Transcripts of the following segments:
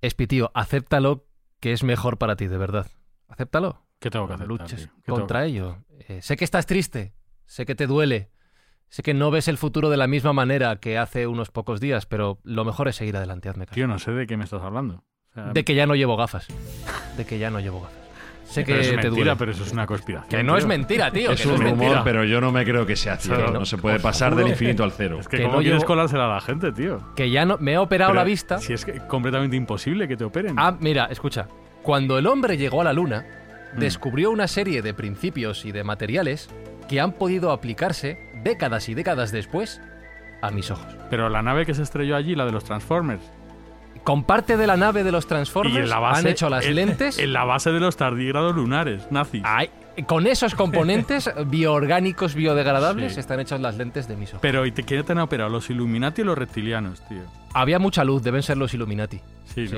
Espi, tío, acéptalo que es mejor para ti, de verdad. Acéptalo. ¿Qué tengo que hacer? Luches contra ello. Eh, sé que estás triste, sé que te duele, sé que no ves el futuro de la misma manera que hace unos pocos días, pero lo mejor es seguir adelante, hazme caso. Tío, no sé de qué me estás hablando. O sea, De que ya no llevo gafas. De que ya no llevo gafas. Sé que pero es te mentira, duele. pero eso es una conspiración. Que no es tío. mentira, tío. Es que no un es rumor, mentira. pero yo no me creo que sea cierto. Pero no no, se puede pasar del infinito al cero. Es que, Que ¿cómo no quieres llevo- colársela a la gente, tío? Que ya no. Me he operado Pero la vista. Si es que completamente imposible que te operen. Ah, mira, escucha. Cuando el hombre llegó a la luna, Mm. descubrió una serie de principios y de materiales que han podido aplicarse décadas y décadas después a mis ojos. Pero la nave que se estrelló allí, la de los Transformers. Con parte de la nave de los y Transformers en la base, han hecho las en- lentes. En la base de los tardígrados lunares, nazis. Ay, con esos componentes bioorgánicos biodegradables Sí. están hechas las lentes de mis ojos. Pero ¿y te, quién te han operado? ¿Los Illuminati o los reptilianos, tío? Había mucha luz, deben ser los Illuminati. Sí, Sí.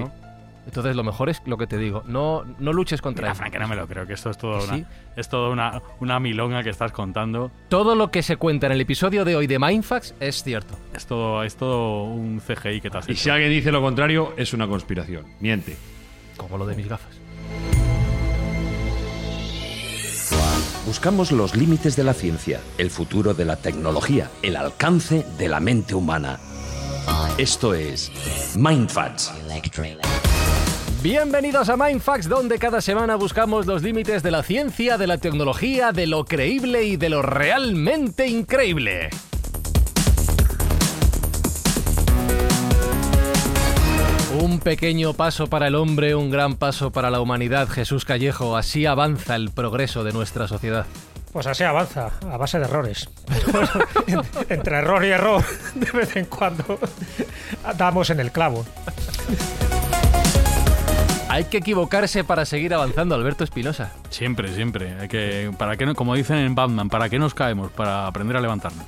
Entonces lo mejor es lo que te digo, no, no luches contra Mira, ello. Frank, no me lo creo, que esto es todo ¿Que una, sí? es todo una, una milonga que estás contando. Todo lo que se cuenta en el episodio de hoy de Mindfax es cierto. Es todo, es todo un CGI que te has Y hecho. si alguien dice lo contrario, es una conspiración. Miente. Como lo de mis gafas. Buscamos los límites de la ciencia, el futuro de la tecnología, el alcance de la mente humana. Esto es Mindfats. Bienvenidos a Mindfax, donde cada semana buscamos los límites de la ciencia, de la tecnología, de lo creíble y de lo realmente increíble. Un pequeño paso para el hombre, un gran paso para la humanidad, Jesús Callejo. Así avanza el progreso de nuestra sociedad. Pues así avanza, a base de errores. Bueno, en- entre error y error, de vez en cuando damos en el clavo. Hay que equivocarse para seguir avanzando, Alberto Espinosa. Siempre, siempre. Hay que, para no- como dicen en Batman, ¿para qué nos caemos? Para aprender a levantarnos.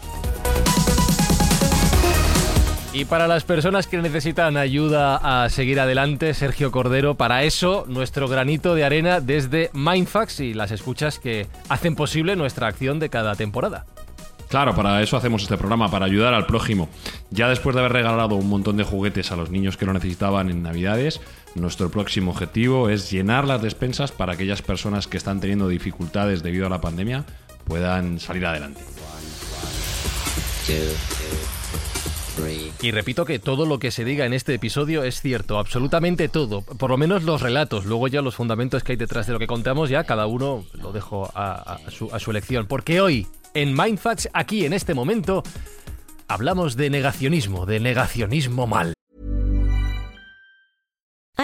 Y para las personas que necesitan ayuda a seguir adelante, Sergio Cordero, para eso nuestro granito de arena desde Mindfax y las escuchas que hacen posible nuestra acción de cada temporada. Claro, para eso hacemos este programa, para ayudar al prójimo. Ya después de haber regalado un montón de juguetes a los niños que lo necesitaban en Navidades, nuestro próximo objetivo es llenar las despensas para aquellas personas que están teniendo dificultades debido a la pandemia puedan salir adelante. Y repito que todo lo que se diga en este episodio es cierto, absolutamente todo, por lo menos los relatos, luego ya los fundamentos que hay detrás de lo que contamos, ya cada uno lo dejo a, su, a su elección. Porque hoy, en Mindfax, aquí en este momento, hablamos de negacionismo, de negacionismo mal.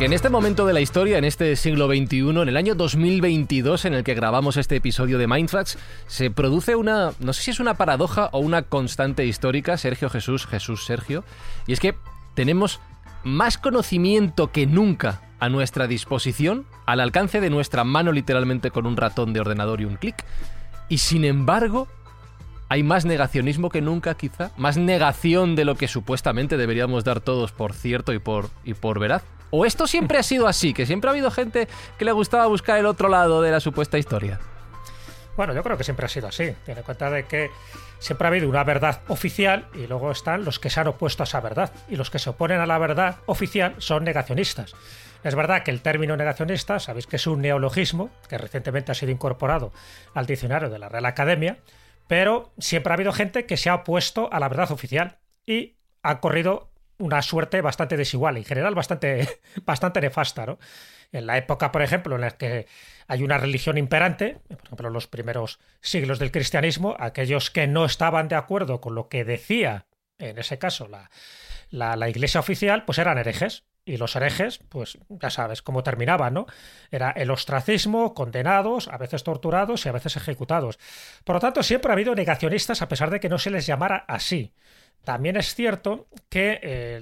Porque en este momento de la historia, en este siglo XXI, en el año 2022 en el que grabamos este episodio de Mindfax, se produce una, no sé si es una paradoja o una constante histórica, Sergio Jesús, Jesús Sergio, y es que tenemos más conocimiento que nunca a nuestra disposición, al alcance de nuestra mano literalmente con un ratón de ordenador y un clic, y sin embargo hay más negacionismo que nunca, quizá. Más negación de lo que supuestamente deberíamos dar todos por cierto y por, y por veraz. ¿O esto siempre ha sido así? Que siempre ha habido gente que le gustaba buscar el otro lado de la supuesta historia. Bueno, yo creo que siempre ha sido así. Tiene en cuenta de que siempre ha habido una verdad oficial y luego están los que se han opuesto a esa verdad. Y los que se oponen a la verdad oficial son negacionistas. Es verdad que el término negacionista, sabéis que es un neologismo que recientemente ha sido incorporado al diccionario de la Real Academia, pero siempre ha habido gente que se ha opuesto a la verdad oficial y ha corrido una suerte bastante desigual, en general bastante, bastante nefasta. ¿no? En la época, por ejemplo, en la que hay una religión imperante, por ejemplo, en los primeros siglos del cristianismo, aquellos que no estaban de acuerdo con lo que decía, en ese caso, la, la, la iglesia oficial, pues eran herejes. Y los herejes, pues ya sabes cómo terminaban, ¿no? Era el ostracismo, condenados, a veces torturados y a veces ejecutados. Por lo tanto, siempre ha habido negacionistas a pesar de que no se les llamara así. También es cierto que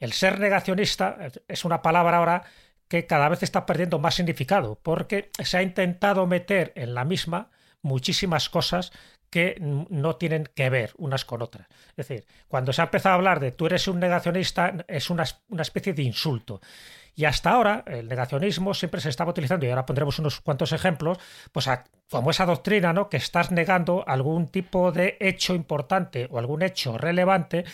el, ser negacionista es una palabra ahora que cada vez está perdiendo más significado, porque se ha intentado meter en la misma muchísimas cosas que no tienen que ver unas con otras. Es decir, cuando se ha empezado a hablar de tú eres un negacionista, es una, una especie de insulto. Y hasta ahora el negacionismo siempre se estaba utilizando, y ahora pondremos unos cuantos ejemplos, pues a, como esa doctrina, ¿no? Que estás negando algún tipo de hecho importante o algún hecho relevante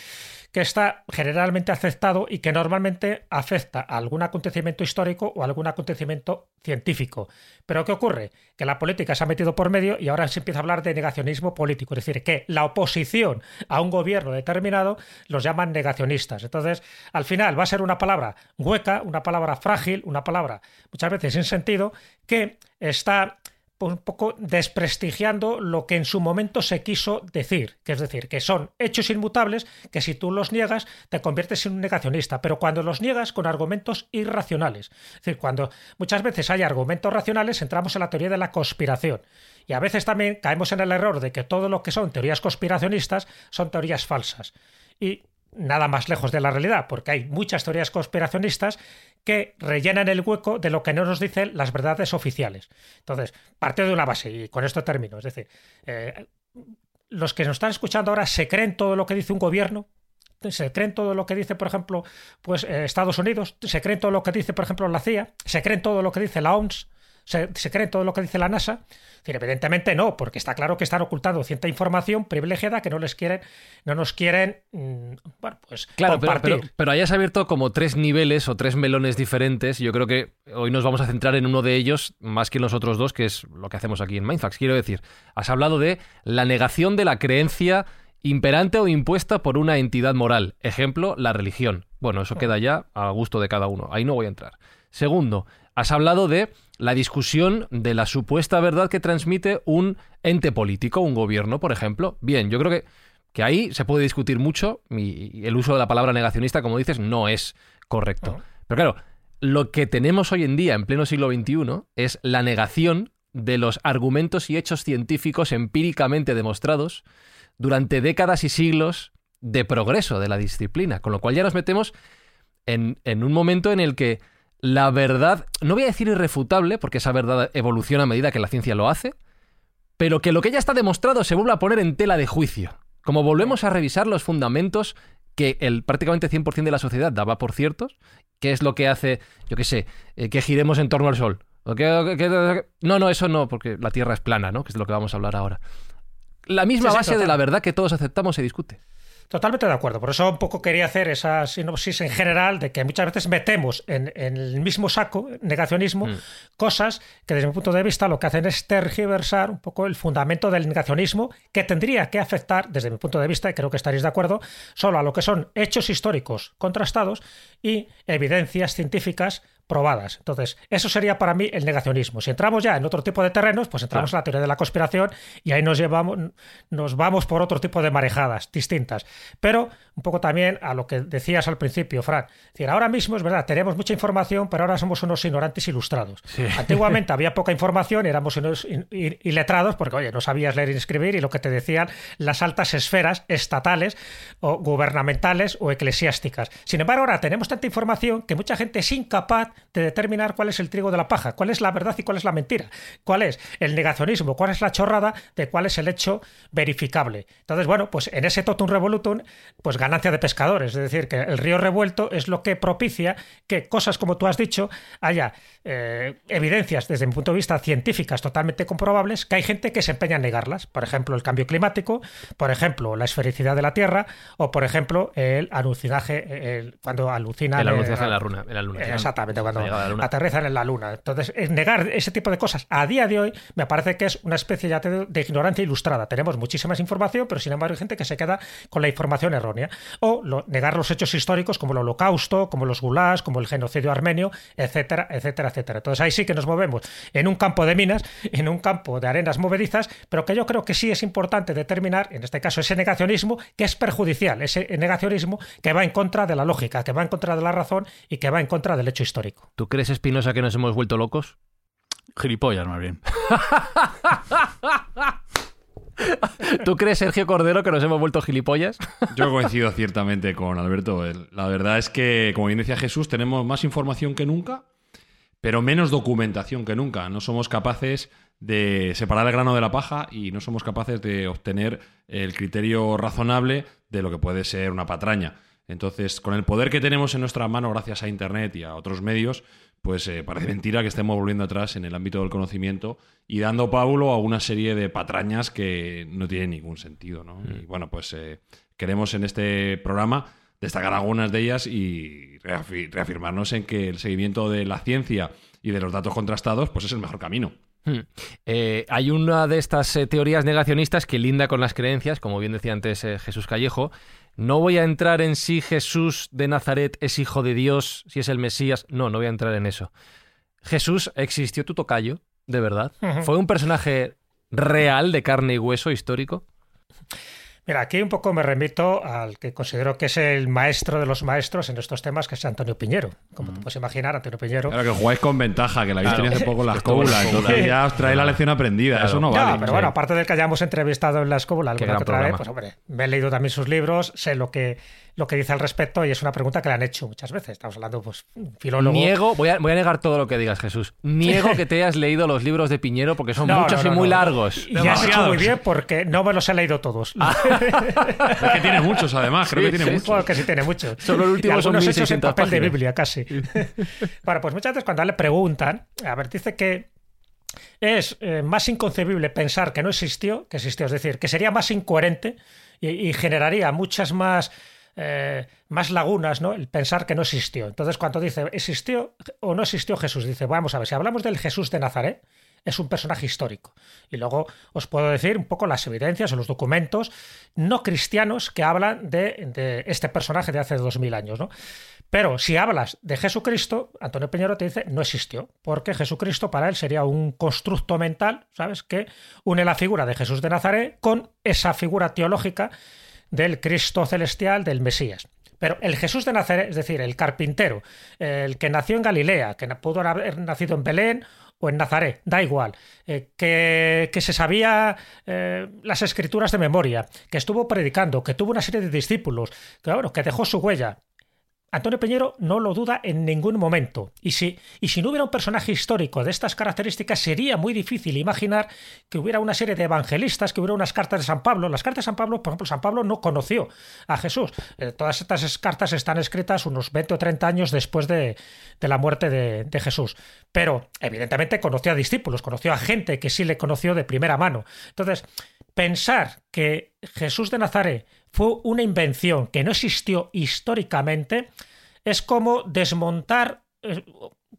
que está generalmente aceptado y que normalmente afecta a algún acontecimiento histórico o algún acontecimiento científico. Pero ¿qué ocurre? Que la política se ha metido por medio y ahora se empieza a hablar de negacionismo político, es decir, que la oposición a un gobierno determinado los llaman negacionistas. Entonces, al final va a ser una palabra hueca, una palabra frágil, una palabra muchas veces sin sentido, que está un poco desprestigiando lo que en su momento se quiso decir, que es decir, que son hechos inmutables que si tú los niegas te conviertes en un negacionista, pero cuando los niegas con argumentos irracionales. Es decir, cuando muchas veces hay argumentos racionales entramos en la teoría de la conspiración y a veces también caemos en el error de que todo lo que son teorías conspiracionistas son teorías falsas. Y nada más lejos de la realidad, porque hay muchas teorías conspiracionistas que rellenan el hueco de lo que no nos dicen las verdades oficiales. Entonces, parte de una base, y con esto termino, es decir, eh, los que nos están escuchando ahora se creen todo lo que dice un gobierno, se creen todo lo que dice, por ejemplo, pues eh, Estados Unidos, se creen todo lo que dice, por ejemplo, la CIA, se creen todo lo que dice la OMS, se, se creen todo lo que dice la NASA. Decir, evidentemente no, porque está claro que están ocultando cierta información privilegiada que no les quieren, no nos quieren, mm, bueno, pues Claro, pero, pero, pero hayas abierto como tres niveles o tres melones diferentes. Yo creo que hoy nos vamos a centrar en uno de ellos más que en los otros dos, que es lo que hacemos aquí en Mindfax. Quiero decir, has hablado de la negación de la creencia imperante o impuesta por una entidad moral. Ejemplo, la religión. Bueno, eso queda ya a gusto de cada uno. Ahí no voy a entrar. Segundo, has hablado de la discusión de la supuesta verdad que transmite un ente político, un gobierno, por ejemplo. Bien, yo creo que, que ahí se puede discutir mucho y, el uso de la palabra negacionista, como dices, no es correcto. Pero claro, lo que tenemos hoy en día, en pleno siglo XXI, es la negación de los argumentos y hechos científicos empíricamente demostrados durante décadas y siglos de progreso de la disciplina. Con lo cual ya nos metemos en, en un momento en el que la verdad, no voy a decir irrefutable, porque esa verdad evoluciona a medida que la ciencia lo hace, pero que lo que ya está demostrado se vuelve a poner en tela de juicio. Como volvemos a revisar los fundamentos que el prácticamente 100% de la sociedad daba por ciertos, que es lo que hace, yo qué sé, eh, que giremos en torno al Sol. O que- que- que- no, no, eso no, porque la Tierra es plana, ¿no? Que es de lo que vamos a hablar ahora. La misma Sí, sí, base de la verdad que todos aceptamos se discute. Totalmente de acuerdo. Por eso un poco quería hacer esa sinopsis en general de que muchas veces metemos en, en el mismo saco, negacionismo, Mm. cosas que desde mi punto de vista lo que hacen es tergiversar un poco el fundamento del negacionismo que tendría que afectar, desde mi punto de vista, y creo que estaréis de acuerdo, solo a lo que son hechos históricos contrastados y evidencias científicas probadas. Entonces, eso sería para mí el negacionismo. Si entramos ya en otro tipo de terrenos, pues entramos en la teoría de la conspiración y ahí nos llevamos, nos vamos por otro tipo de marejadas distintas. Pero un poco también a lo que decías al principio, Fran. Es decir, ahora mismo es verdad, tenemos mucha información, pero ahora somos unos ignorantes ilustrados. Antiguamente había poca información, éramos unos iletrados, porque oye, no sabías leer y escribir, y lo que te decían las altas esferas estatales o gubernamentales o eclesiásticas. Sin embargo, ahora tenemos tanta información que mucha gente es incapaz de determinar cuál es el trigo de la paja, cuál es la verdad y cuál es la mentira, cuál es el negacionismo, cuál es la chorrada de cuál es el hecho verificable. Entonces, bueno, pues en ese totum revolutum, pues ganancia de pescadores, es decir, que el río revuelto es lo que propicia que cosas como tú has dicho haya eh, evidencias desde mi punto de vista científicas totalmente comprobables, que hay gente que se empeña en negarlas. Por ejemplo, el cambio climático, por ejemplo, la esfericidad de la Tierra, o por ejemplo, el alucinaje, cuando alucina. El alucinaje en la luna. exactamente, cuando aterrizan en la luna. Entonces, negar ese tipo de cosas a día de hoy me parece que es una especie ya de, ignorancia ilustrada. Tenemos muchísima información, pero sin embargo hay gente que se queda con la información errónea. O negar los hechos históricos como el holocausto, como los gulags, como el genocidio armenio, etcétera, etcétera, etcétera. Entonces ahí sí que nos movemos en un campo de minas, en un campo de arenas movedizas, pero que yo creo que sí es importante determinar, en este caso, ese negacionismo que es perjudicial, ese negacionismo que va en contra de la lógica, que va en contra de la razón y que va en contra del hecho histórico. ¿Tú crees, Espinosa, que nos hemos vuelto locos? Gilipollas, más bien. ¿Tú crees, Sergio Cordero, que nos hemos vuelto gilipollas? Yo coincido ciertamente con Alberto. La verdad es que, como bien decía Jesús, tenemos más información que nunca, pero menos documentación que nunca. No somos capaces de separar el grano de la paja y no somos capaces de obtener el criterio razonable de lo que puede ser una patraña. Entonces, con el poder que tenemos en nuestra mano gracias a Internet y a otros medios, pues eh, parece mentira que estemos volviendo atrás en el ámbito del conocimiento y dando pábulo a una serie de patrañas que no tienen ningún sentido. ¿no? Mm. Y bueno, pues eh, queremos en este programa destacar algunas de ellas y reafirmarnos en que el seguimiento de la ciencia y de los datos contrastados pues es el mejor camino. Hmm. Eh, hay una de estas teorías negacionistas que linda con las creencias, como bien decía antes Jesús Callejo, no voy a entrar en si Jesús de Nazaret es hijo de Dios, si es el Mesías. No, no voy a entrar en eso. Jesús existió tu tocayo, de verdad. Fue un personaje real de carne y hueso histórico. Mira, aquí un poco me remito al que considero que es el maestro de los maestros en estos temas, que es Antonio Piñero. Como te mm. puedes imaginar, Antonio Piñero. Claro, que jugáis con ventaja, que la habéis tenido hace poco en la escóbula. Entonces ya os trae la lección aprendida. Eso no vale. pero bueno, aparte del que hayamos entrevistado en la escóbula alguna otra vez, pues hombre, me he leído también sus libros, sé lo que lo que dice al respecto y es una pregunta que le han hecho muchas veces. Estamos hablando, pues, filólogo. Niego, voy a, voy a negar todo lo que digas, Jesús. Niego que te hayas leído los libros de Piñero porque son muchos y muy largos. Y has hecho muy bien porque no me los he leído todos. es que tiene muchos, además. Creo que tiene muchos. que sí tiene muchos. Solo el último son hechos en papel de Biblia, casi. bueno, pues muchas veces cuando le preguntan, a ver, dice que es eh, más inconcebible pensar que no existió que existió. Es decir, que sería más incoherente y generaría muchas más eh, más lagunas, ¿no? El pensar que no existió. Entonces, cuando dice existió o no existió Jesús, dice, vamos a ver, si hablamos del Jesús de Nazaret, es un personaje histórico. Y luego os puedo decir un poco las evidencias o los documentos no cristianos que hablan de, este personaje de hace dos mil años, ¿no? Pero si hablas de Jesucristo, Antonio Peñero te dice no existió, porque Jesucristo para él sería un constructo mental, ¿sabes? Que une la figura de Jesús de Nazaret con esa figura teológica del Cristo celestial, del Mesías. Pero el Jesús de Nazaret, es decir, el carpintero, el que nació en Galilea, que pudo haber nacido en Belén o en Nazaret, da igual, eh, que, se sabía eh, las escrituras de memoria, que estuvo predicando, que tuvo una serie de discípulos, que, bueno, que dejó su huella, Antonio Peñero no lo duda en ningún momento. Y si, y si no hubiera un personaje histórico de estas características, sería muy difícil imaginar que hubiera una serie de evangelistas, que hubiera unas cartas de San Pablo. Las cartas de San Pablo, por ejemplo, San Pablo no conoció a Jesús. Eh, todas estas cartas están escritas unos 20 o 30 años después de, la muerte de, de, Jesús. Pero, evidentemente, conoció a discípulos, conoció a gente que sí le conoció de primera mano. Entonces, pensar que Jesús de Nazaret fue una invención que no existió históricamente, es como desmontar, eh,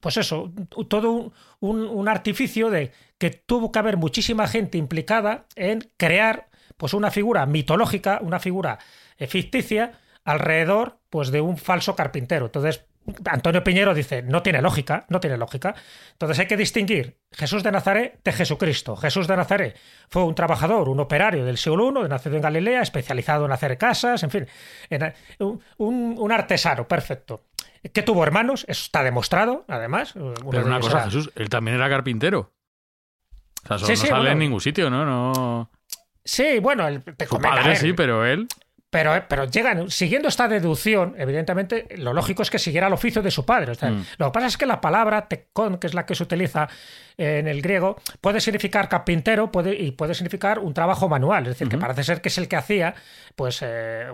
pues eso, todo un, artificio de que tuvo que haber muchísima gente implicada en crear pues una figura mitológica, una figura eh, ficticia alrededor pues de un falso carpintero. Entonces, Antonio Piñero dice, no tiene lógica, no tiene lógica. Entonces hay que distinguir Jesús de Nazaret de Jesucristo. Jesús de Nazaret fue un trabajador, un operario del siglo I, nacido en Galilea, especializado en hacer casas, en fin, un, artesano, perfecto. Que tuvo hermanos, eso está demostrado, además. Pero una cosa, Jesús, él también era carpintero. O sea, eso no sale en ningún sitio, ¿no? no... Sí, bueno, Su padre sí, pero él Pero, pero llegan, siguiendo esta deducción, evidentemente, lo lógico es que siguiera el oficio de su padre. Mm. Lo que pasa es que la palabra tecón, que es la que se utiliza en el griego, puede significar carpintero puede, y puede significar un trabajo manual. Es decir, que parece ser que es el que hacía, pues, eh,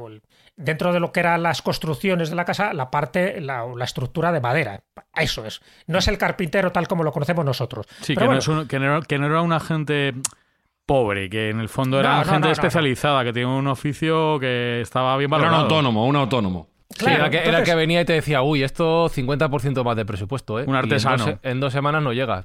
dentro de lo que eran las construcciones de la casa, la parte, la, estructura de madera. Eso es. No es el carpintero tal como lo conocemos nosotros. Sí, que, no es que, no, que no era una gente pobre, que en el fondo era gente especializada, que tenía un oficio que estaba bien valorado. Era un autónomo, un autónomo. era, que, venía y te decía, uy, esto 50% más de presupuesto, ¿eh? Un artesano. En dos, semanas no llega.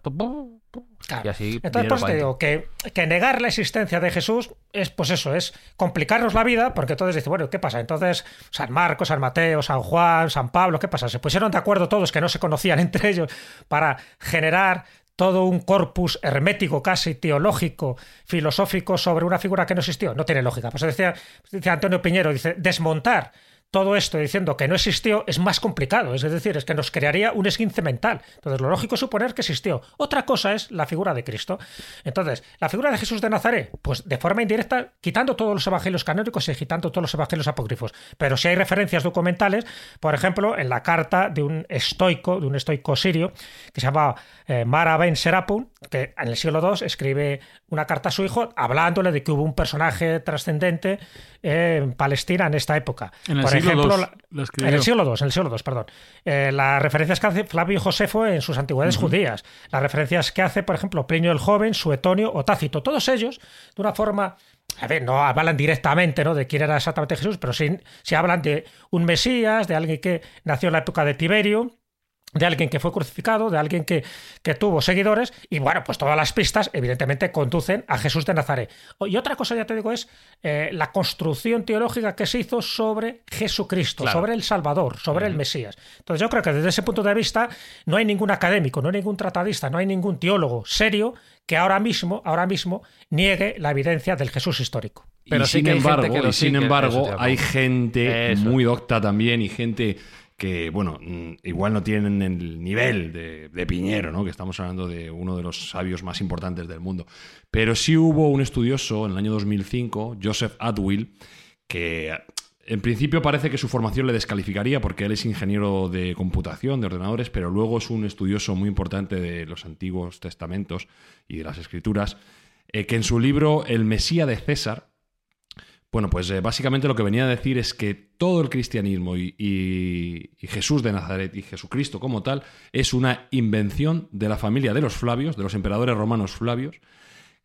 Y así Entonces, pues te digo que, que, negar la existencia de Jesús es, pues eso, es complicarnos la vida, porque entonces dice, bueno, ¿qué pasa? Entonces, San Marcos, San Mateo, San Juan, San Pablo, ¿qué pasa? Se pusieron de acuerdo todos que no se conocían entre ellos para generar todo un corpus hermético, casi teológico, filosófico sobre una figura que no existió. No tiene lógica. Pues decía, Antonio Piñero, dice, desmontar todo esto diciendo que no existió es más complicado, es decir, es que nos crearía un esguince mental. Entonces, lo lógico es suponer que existió. Otra cosa es la figura de Cristo. Entonces, la figura de Jesús de Nazaret, pues de forma indirecta, quitando todos los evangelios canónicos y quitando todos los evangelios apócrifos. Pero si hay referencias documentales, por ejemplo, en la carta de un estoico, de un estoico sirio, que se llama eh, Mara Ben Serapun, que en el siglo II escribe una carta a su hijo hablándole de que hubo un personaje trascendente en Palestina en esta época. En el Por siglo ejemplo, en el siglo II, en el siglo II, perdón. Eh, las referencias que hace Flavio Josefo en sus antigüedades judías, las referencias que hace, por ejemplo, Plinio el Joven, Suetonio o Tácito, todos ellos, de una forma a ver, no hablan directamente ¿no? de quién era exactamente Jesús, pero sí, sí, hablan de un Mesías, de alguien que nació en la época de Tiberio, de alguien que fue crucificado, de alguien que, que, tuvo seguidores, y bueno, pues todas las pistas evidentemente conducen a Jesús de Nazaret. Y otra cosa, ya te digo, es eh, la construcción teológica que se hizo sobre Jesucristo, sobre el Salvador, sobre el Mesías. Entonces yo creo que desde ese punto de vista no hay ningún académico, no hay ningún tratadista, no hay ningún teólogo serio que ahora mismo, ahora mismo niegue la evidencia del Jesús histórico. Pero sin embargo, sin embargo, hay gente muy docta también y gente que, bueno, mm, igual no tienen el nivel de, Piñero, ¿no? que estamos hablando de uno de los sabios más importantes del mundo. Pero sí hubo un estudioso en el año 2005, Joseph Atwill, que en principio parece que su formación le descalificaría porque él es ingeniero de computación, de ordenadores, pero luego es un estudioso muy importante de los antiguos testamentos y de las escrituras, eh, que en su libro El Mesía de César, bueno, pues eh, básicamente lo que venía a decir es que todo el cristianismo y, Jesús de Nazaret y Jesucristo como tal es una invención de la familia de los Flavios, de los emperadores romanos Flavios,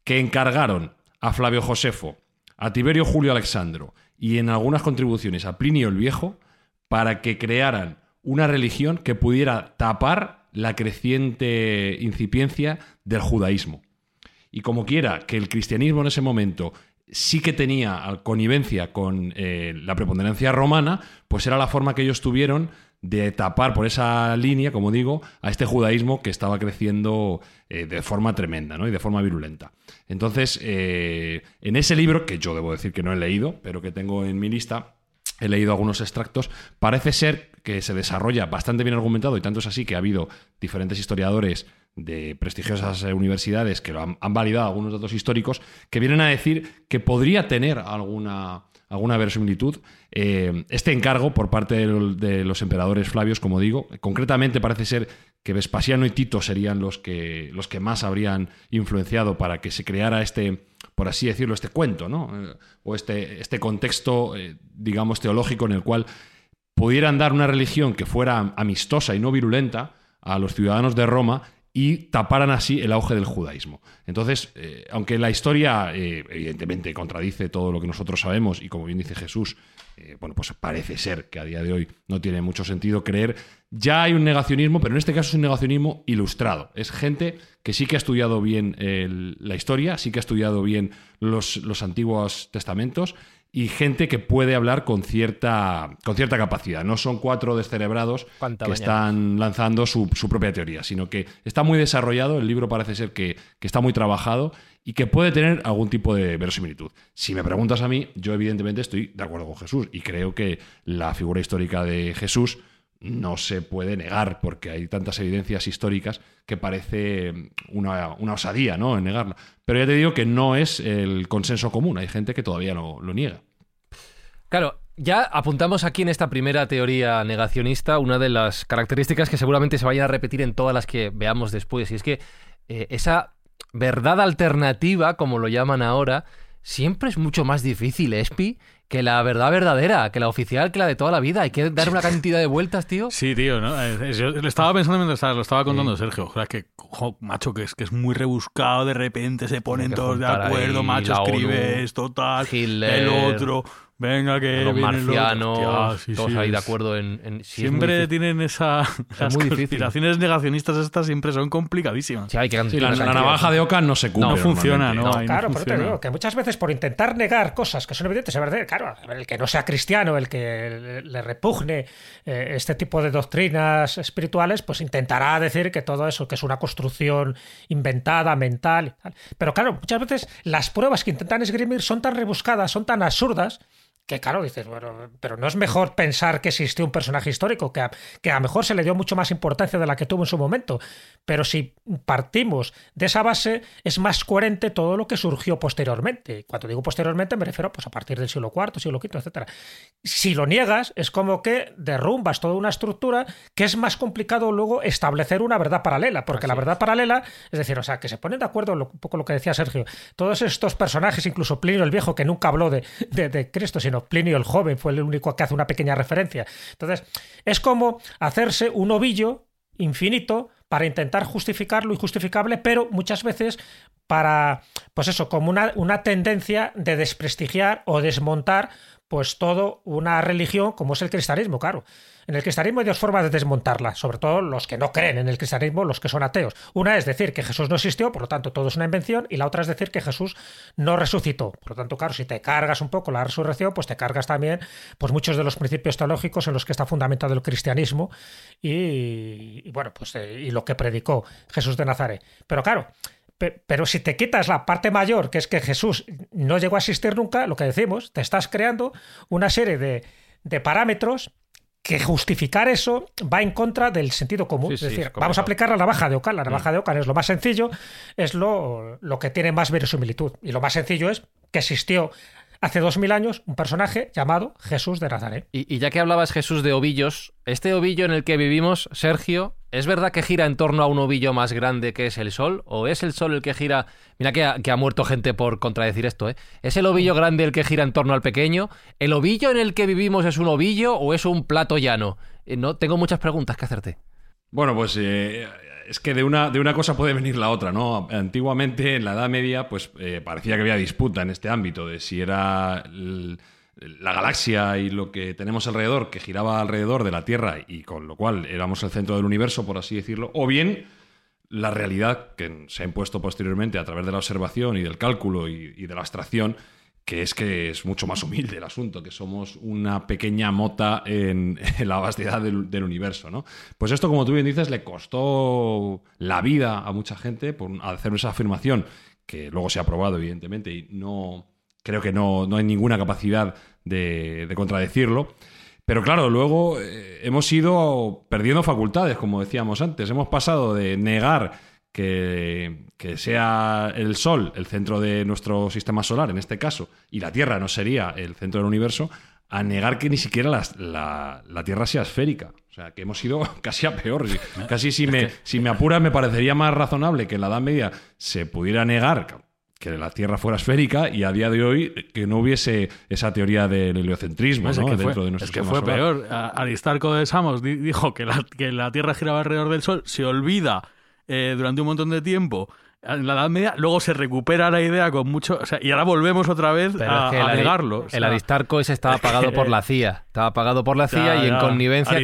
que encargaron a Flavio Josefo, a Tiberio Julio Alexandro y en algunas contribuciones a Plinio el Viejo para que crearan una religión que pudiera tapar la creciente incipiencia del judaísmo. Y como quiera que el cristianismo en ese momento sí que tenía connivencia con eh, la preponderancia romana, pues era la forma que ellos tuvieron de tapar por esa línea, como digo, a este judaísmo que estaba creciendo eh, de forma tremenda ¿no? y de forma virulenta. Entonces, eh, en ese libro, que yo debo decir que no he leído, pero que tengo en mi lista, he leído algunos extractos, parece ser que se desarrolla bastante bien argumentado y tanto es así que ha habido diferentes historiadores de prestigiosas eh, universidades que lo han, validado algunos datos históricos que vienen a decir que podría tener alguna, alguna verosimilitud eh, este encargo por parte de, los emperadores Flavios, como digo. Concretamente parece ser que Vespasiano y Tito serían los que, los que más habrían influenciado para que se creara este, por así decirlo, este cuento, ¿no? Eh, o este, este contexto, digamos, teológico en el cual pudieran dar una religión que fuera amistosa y no virulenta a los ciudadanos de Roma y taparan así el auge del judaísmo. Entonces, eh, aunque la historia eh, evidentemente contradice todo lo que nosotros sabemos y como bien dice Jesús, eh, bueno, pues parece ser que a día de hoy no tiene mucho sentido creer, ya hay un negacionismo, pero en este caso es un negacionismo ilustrado. Es gente que sí que ha estudiado bien la historia, sí que ha estudiado bien los, los antiguos testamentos y gente que puede hablar con cierta, con cierta capacidad. No son cuatro descerebrados que están lanzando su, propia teoría, sino que está muy desarrollado, el libro parece ser que, que, está muy trabajado y que puede tener algún tipo de verosimilitud. Si me preguntas a mí, yo evidentemente estoy de acuerdo con Jesús y creo que la figura histórica de Jesús no se puede negar, porque hay tantas evidencias históricas que parece una, osadía ¿no? en negarla. Pero ya te digo que no es el consenso común, hay gente que todavía lo, lo niega. Claro, ya apuntamos aquí en esta primera teoría negacionista una de las características que seguramente se vayan a repetir en todas las que veamos después, y es que eh, esa verdad alternativa, como lo llaman ahora, siempre es mucho más difícil, Espi, que la verdad verdadera, que la oficial, que la de toda la vida. Hay que dar una cantidad de vueltas, tío. Sí, tío, ¿no? Yo le estaba pensando mientras lo estaba contando Sergio. O sea, que, macho, que es, que es muy rebuscado, de repente se ponen todos de acuerdo, macho, escribes, total, el otro. Venga, que los marcianos, todos ahí de acuerdo en... siempre tienen esa... las conspiraciones negacionistas estas siempre son complicadísimas. Sí, hay que la, navaja de Oca no se cumple. No, funciona, ¿no? claro, pero te digo que muchas veces por intentar negar cosas que son evidentes, es verdad, claro, el que no sea cristiano, el que le repugne eh, este tipo de doctrinas espirituales, pues intentará decir que todo eso, que es una construcción inventada, mental Pero claro, muchas veces las pruebas que intentan esgrimir son tan rebuscadas, son tan absurdas, que claro, dices, bueno, pero no es mejor pensar que existió un personaje histórico, que a, que a lo mejor se le dio mucho más importancia de la que tuvo en su momento. Pero si partimos de esa base, es más coherente todo lo que surgió posteriormente. Cuando digo posteriormente, me refiero pues, a partir del siglo IV, siglo V, etc. Si lo niegas, es como que derrumbas toda una estructura que es más complicado luego establecer una verdad paralela, porque la verdad paralela, es decir, o sea, que se ponen de acuerdo, un poco lo que decía Sergio, todos estos personajes, incluso Plinio el Viejo, que nunca habló de, de, de Cristo, sino Plinio el joven fue el único que hace una pequeña referencia. Entonces, es como hacerse un ovillo infinito para intentar justificar lo injustificable, pero muchas veces para, pues eso, como una, una tendencia de desprestigiar o desmontar pues todo una religión como es el cristianismo, claro. En el cristianismo hay dos formas de desmontarla, sobre todo los que no creen en el cristianismo, los que son ateos. Una es decir que Jesús no existió, por lo tanto todo es una invención, y la otra es decir que Jesús no resucitó. Por lo tanto, claro, si te cargas un poco la resurrección, pues te cargas también pues muchos de los principios teológicos en los que está fundamentado el cristianismo y, bueno, pues eh, y lo que predicó Jesús de Nazaret. Pero claro, pero si te quitas la parte mayor, que es que Jesús no llegó a existir nunca, lo que decimos, te estás creando una serie de, parámetros que justificar eso va en contra del sentido común. es decir, vamos a aplicar la navaja de Ocan. La navaja mm. de Ocan es lo más sencillo, es lo, lo que tiene más verosimilitud. Y lo más sencillo es que existió hace dos mil años un personaje llamado Jesús de Nazaret. Y, ya que hablabas Jesús de ovillos, este ovillo en el que vivimos, Sergio, ¿es verdad que gira en torno a un ovillo más grande que es el Sol? ¿O es el Sol el que gira... Mira que ha, muerto gente por contradecir esto, ¿eh? ¿Es el ovillo grande el que gira en torno al pequeño? ¿El ovillo en el que vivimos es un ovillo o es un plato llano? Eh, no, tengo muchas preguntas que hacerte. Bueno, pues eh, es que de una, de una cosa puede venir la otra, ¿no? Antiguamente, en la Edad Media, pues eh, parecía que había disputa en este ámbito de si era la galaxia y lo que tenemos alrededor, que giraba alrededor de la Tierra y con lo cual éramos el centro del universo, por así decirlo, o bien la realidad que se ha impuesto posteriormente a través de la observación y del cálculo y de la abstracción, que es que es mucho más humilde el asunto, que somos una pequeña mota en, la vastedad del, universo, ¿no? Pues esto, como tú bien dices, le costó la vida a mucha gente por hacer esa afirmación, que luego se ha probado, evidentemente, y no creo que no, hay ninguna capacidad de, contradecirlo. Pero claro, luego eh, hemos ido perdiendo facultades, como decíamos antes. Hemos pasado de negar que, sea el Sol el centro de nuestro sistema solar, en este caso, y la Tierra no sería el centro del universo, a negar que ni siquiera la, Tierra sea esférica. O sea, que hemos ido casi a peor. Casi si me, si me apuras, me parecería más razonable que en la Edad Media se pudiera negar que la Tierra fuera esférica y a día de hoy que no hubiese esa teoría del heliocentrismo ¿no? dentro de nuestro Es que fue peor. Aristarco de Samos dijo que la, que la Tierra giraba alrededor del Sol, se olvida eh, durante un montón de tiempo en la Edad Media, luego se recupera la idea con mucho. O sea, y ahora volvemos otra vez a, el negarlo. el Aristarco ese estaba pagado por la CIA. Estaba pagado por la CIA y en connivencia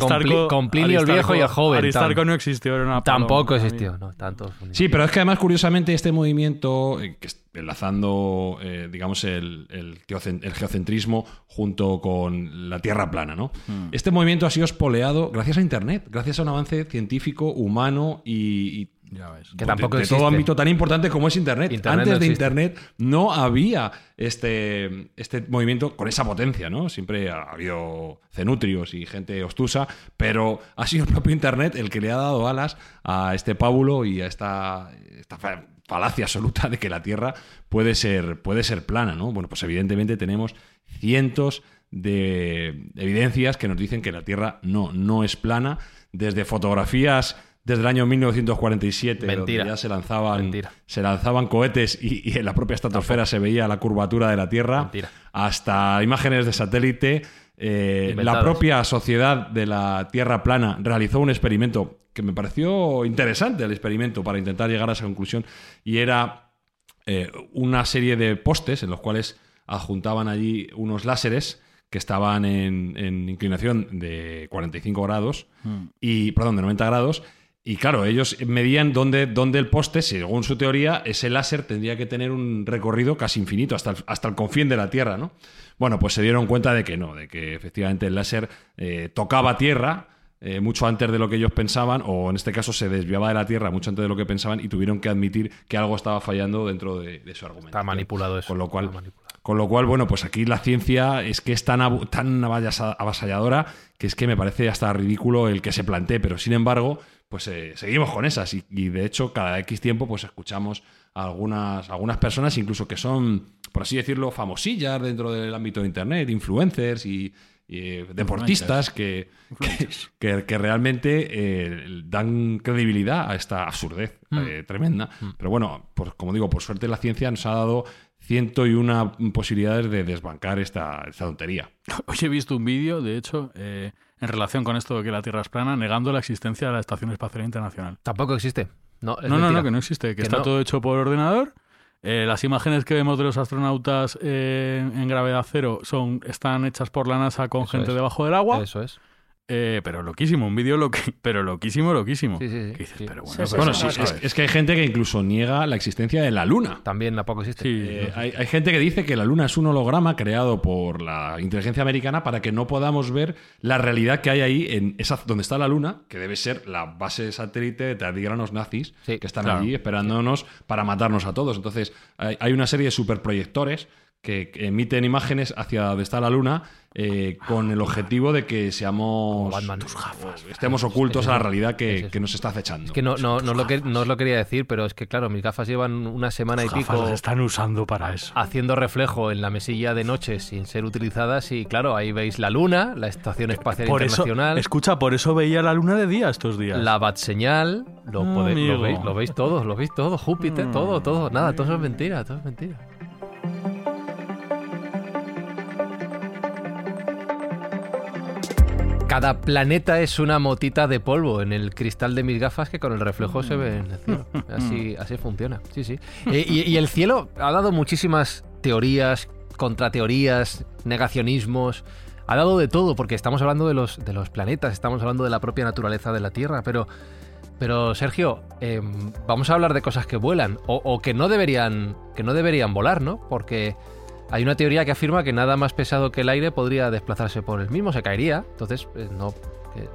con, Plinio el Viejo y el Joven. Aristarco no existió. Era Tampoco existió, no, tanto. Sí, pero es que además, curiosamente, este movimiento, eh, que enlazando, eh, digamos, el, el, geocentrismo junto con la Tierra plana, ¿no? Hmm. Este movimiento ha sido espoleado gracias a Internet, gracias a un avance científico, humano y, y Que tampoco de, todo ámbito tan importante como es Internet. Antes de Internet no había este, este movimiento con esa potencia, ¿no? Siempre ha habido cenutrios y gente obtusa, pero ha sido el propio Internet el que le ha dado alas a este pábulo y a esta, esta falacia absoluta de que la Tierra puede ser, puede ser plana, ¿no? Bueno, pues evidentemente tenemos cientos de evidencias que nos dicen que la Tierra no, no es plana. Desde fotografías desde el año 1947, Mentira. donde ya se lanzaban, Mentira. se lanzaban cohetes y, y en la propia estratosfera se veía la curvatura de la Tierra, Mentira. hasta imágenes de satélite. Eh, la propia sociedad de la Tierra plana realizó un experimento que me pareció interesante, el experimento, para intentar llegar a esa conclusión, y era eh, una serie de postes en los cuales adjuntaban allí unos láseres que estaban en, en inclinación de 45 grados y perdón de 90 grados y claro ellos medían dónde, dónde el poste según su teoría ese láser tendría que tener un recorrido casi infinito hasta el, hasta el confín de la tierra no bueno pues se dieron cuenta de que no de que efectivamente el láser eh, tocaba tierra eh, mucho antes de lo que ellos pensaban, o en este caso se desviaba de la Tierra mucho antes de lo que pensaban y tuvieron que admitir que algo estaba fallando dentro de, de su argumento. Está manipulado eso. Con lo cual, con lo cual, bueno, pues aquí la ciencia es que es tan, tan avasalladora que es que me parece hasta ridículo el que se plantee, pero sin embargo, pues eh, seguimos con esas. Y, y, de hecho cada X tiempo pues escuchamos a algunas, algunas personas incluso que son, por así decirlo, famosillas dentro del ámbito de Internet, influencers y, y, eh, deportistas que, que, que- que realmente eh, dan credibilidad a esta absurdez eh, tremenda. Pero bueno, pues, como digo, por suerte la ciencia nos ha dado ciento y una posibilidades de desbancar esta, esta tontería. Hoy he visto un vídeo, de hecho, eh, en relación con esto de que la Tierra es plana, negando la existencia de la Estación Espacial Internacional. Tampoco existe. No, es no, no, no, que no existe, que, Que está no. todo hecho por ordenador. Eh, las imágenes que vemos de los astronautas eh, en gravedad cero son, están hechas por la NASA con Eso gente es. debajo del agua. Eso es. Eh, pero loquísimo, un vídeo loqui- pero loquísimo, loquísimo. Sí, sí, sí. Que dices, Sí. pero Sí, bueno, pero no, es, que hay gente que incluso niega la existencia de la Luna. También tampoco existe. Sí. Eh, hay, hay gente que dice que la Luna es un holograma creado por la inteligencia americana para que no podamos ver la realidad que hay ahí en esa donde está la Luna, que debe ser la base satélite de tardígranos nazis Sí, que están claro. allí esperándonos para matarnos a todos. Entonces, hay, hay una serie de superproyectores que, emiten imágenes hacia donde está la Luna eh, con el objetivo de que seamos Batman. o estemos ocultos a la realidad que, que nos está acechando. Es que no, no, no, os lo que, no os lo quería decir, pero es que, claro, mis gafas llevan una semana y Gafas pico las están usando para eso. haciendo reflejo en la mesilla de noche sin ser utilizadas y, claro, ahí veis la Luna, la Estación Espacial Por eso, Internacional, escucha, por eso veía la luna de día estos días. la bat señal, lo, Ah, podéis- lo veis, lo veis todos, lo veis todo, Júpiter, todo, todo, nada, todo es mentira, todo es mentira. Cada planeta es una motita de polvo en el cristal de mis gafas que con el reflejo se ve en el cielo. Así, así funciona, sí, sí. Eh, y, y el cielo ha dado muchísimas teorías, contrateorías, negacionismos. Ha dado de todo, porque estamos hablando de los, de los planetas, estamos hablando de la propia naturaleza de la Tierra, pero, pero Sergio, eh, vamos a hablar de cosas que vuelan o, o que no deberían que no deberían volar, ¿no? Porque hay una teoría que afirma que nada más pesado que el aire podría desplazarse por el mismo, se caería. Entonces, eh, no, que-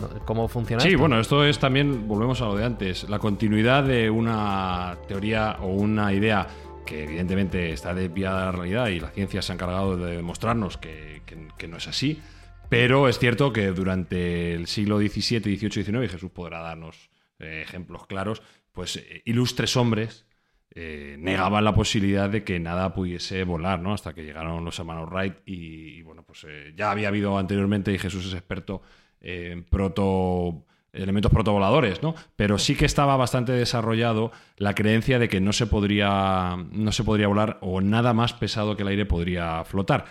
no- ¿cómo funciona Sí, esto? bueno, esto es también, volvemos a lo de antes, la continuidad de una teoría o una idea que evidentemente está desviada de la realidad y la ciencia se ha encargado de demostrarnos que, que- que no es así, pero es cierto que durante el siglo XVII, XVIII, XIX, y Jesús podrá darnos eh, ejemplos claros, pues eh, ilustres hombres eh, negaban la posibilidad de que nada pudiese volar, ¿no? Hasta que llegaron los hermanos Wright y, y, bueno, pues eh, ya había habido anteriormente y Jesús es experto en proto elementos protovoladores, ¿no? Pero sí que estaba bastante desarrollado la creencia de que no se podría no se podría volar o nada más pesado que el aire podría flotar.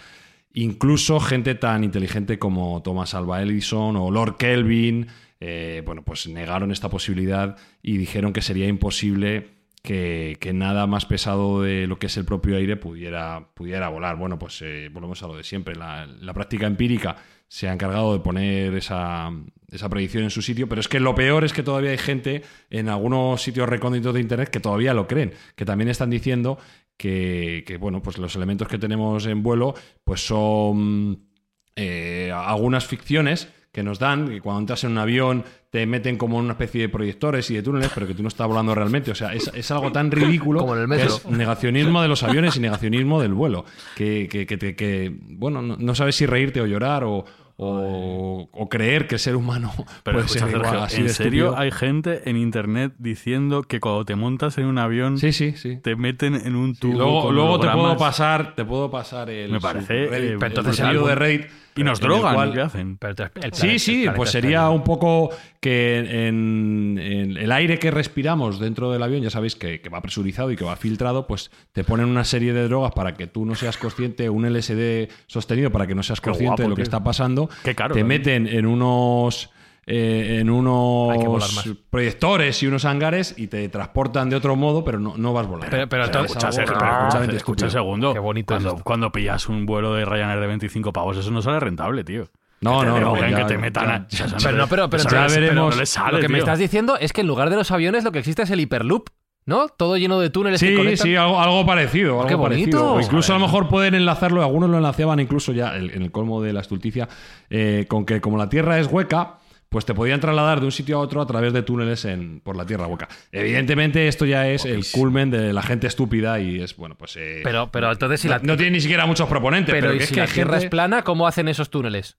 Incluso gente tan inteligente como Thomas Alva Edison o Lord Kelvin, eh, bueno, pues negaron esta posibilidad y dijeron que sería imposible que, nada más pesado de lo que es el propio aire pudiera, pudiera volar. Bueno, pues eh, volvemos a lo de siempre. La, la práctica empírica se ha encargado de poner esa, esa predicción en su sitio, pero es que lo peor es que todavía hay gente en algunos sitios recónditos de Internet que todavía lo creen, que también están diciendo que, que, bueno, pues los elementos que tenemos en vuelo pues son eh, algunas ficciones que nos dan, que cuando entras en un avión te meten como en una especie de proyectores y de túneles, pero que tú no estás volando realmente. O sea, es, es algo tan ridículo Como en el que metro. es negacionismo de los aviones y negacionismo del vuelo. Que, que, que, bueno, no, no sabes si reírte o llorar o, o, o creer que el ser humano Pero puede ser igual, así ¿en de serio estúpido. hay gente en internet diciendo que cuando te montas en un avión Sí, sí, sí. te meten en un Sí, tubo luego con luego te puedo pasar, te puedo pasar el Me parece, eh, el de Reddit y nos drogan, cual- ¿qué hacen? Planeta- Sí, sí, pues sería un poco que en, en el aire que respiramos dentro del avión, ya sabéis que, que va presurizado y que va filtrado, pues te ponen una serie de drogas para que tú no seas consciente, un LSD sostenido para que no seas consciente de lo que está pasando. Qué caro, te ¿no? meten en unos eh, en unos que proyectores y unos hangares y te transportan de otro modo, pero no, no vas volando. Pero- pero O sea, entonces- es Escucha, algo Sergio, pero escucha, un segundo. Qué bonito es cuando, pillas un vuelo de Ryanair de 25 pavos, eso no sale rentable, tío. No, Que no, no, ya- que te metan ya- Pero no, pero, pero veremos. no les sale, lo que me estás diciendo es que en lugar de los aviones lo que existe es el hiperloop, ¿no? Todo lleno de túneles que Sí, conectan. sí, algo, algo parecido. Algo qué bonito. parecido. O incluso a lo mejor pueden enlazarlo, algunos lo enlazaban incluso ya en el colmo de la estulticia, eh, con que como la Tierra es hueca, pues te podían trasladar de un sitio a otro a través de túneles en, por la Tierra hueca. Evidentemente esto ya es el culmen de la gente estúpida y es, bueno, pues... eh, Pero, pero entonces si no, la, no tiene ni siquiera muchos proponentes, pero, pero, ¿y que es si que la Tierra gente- es plana, ¿cómo hacen esos túneles?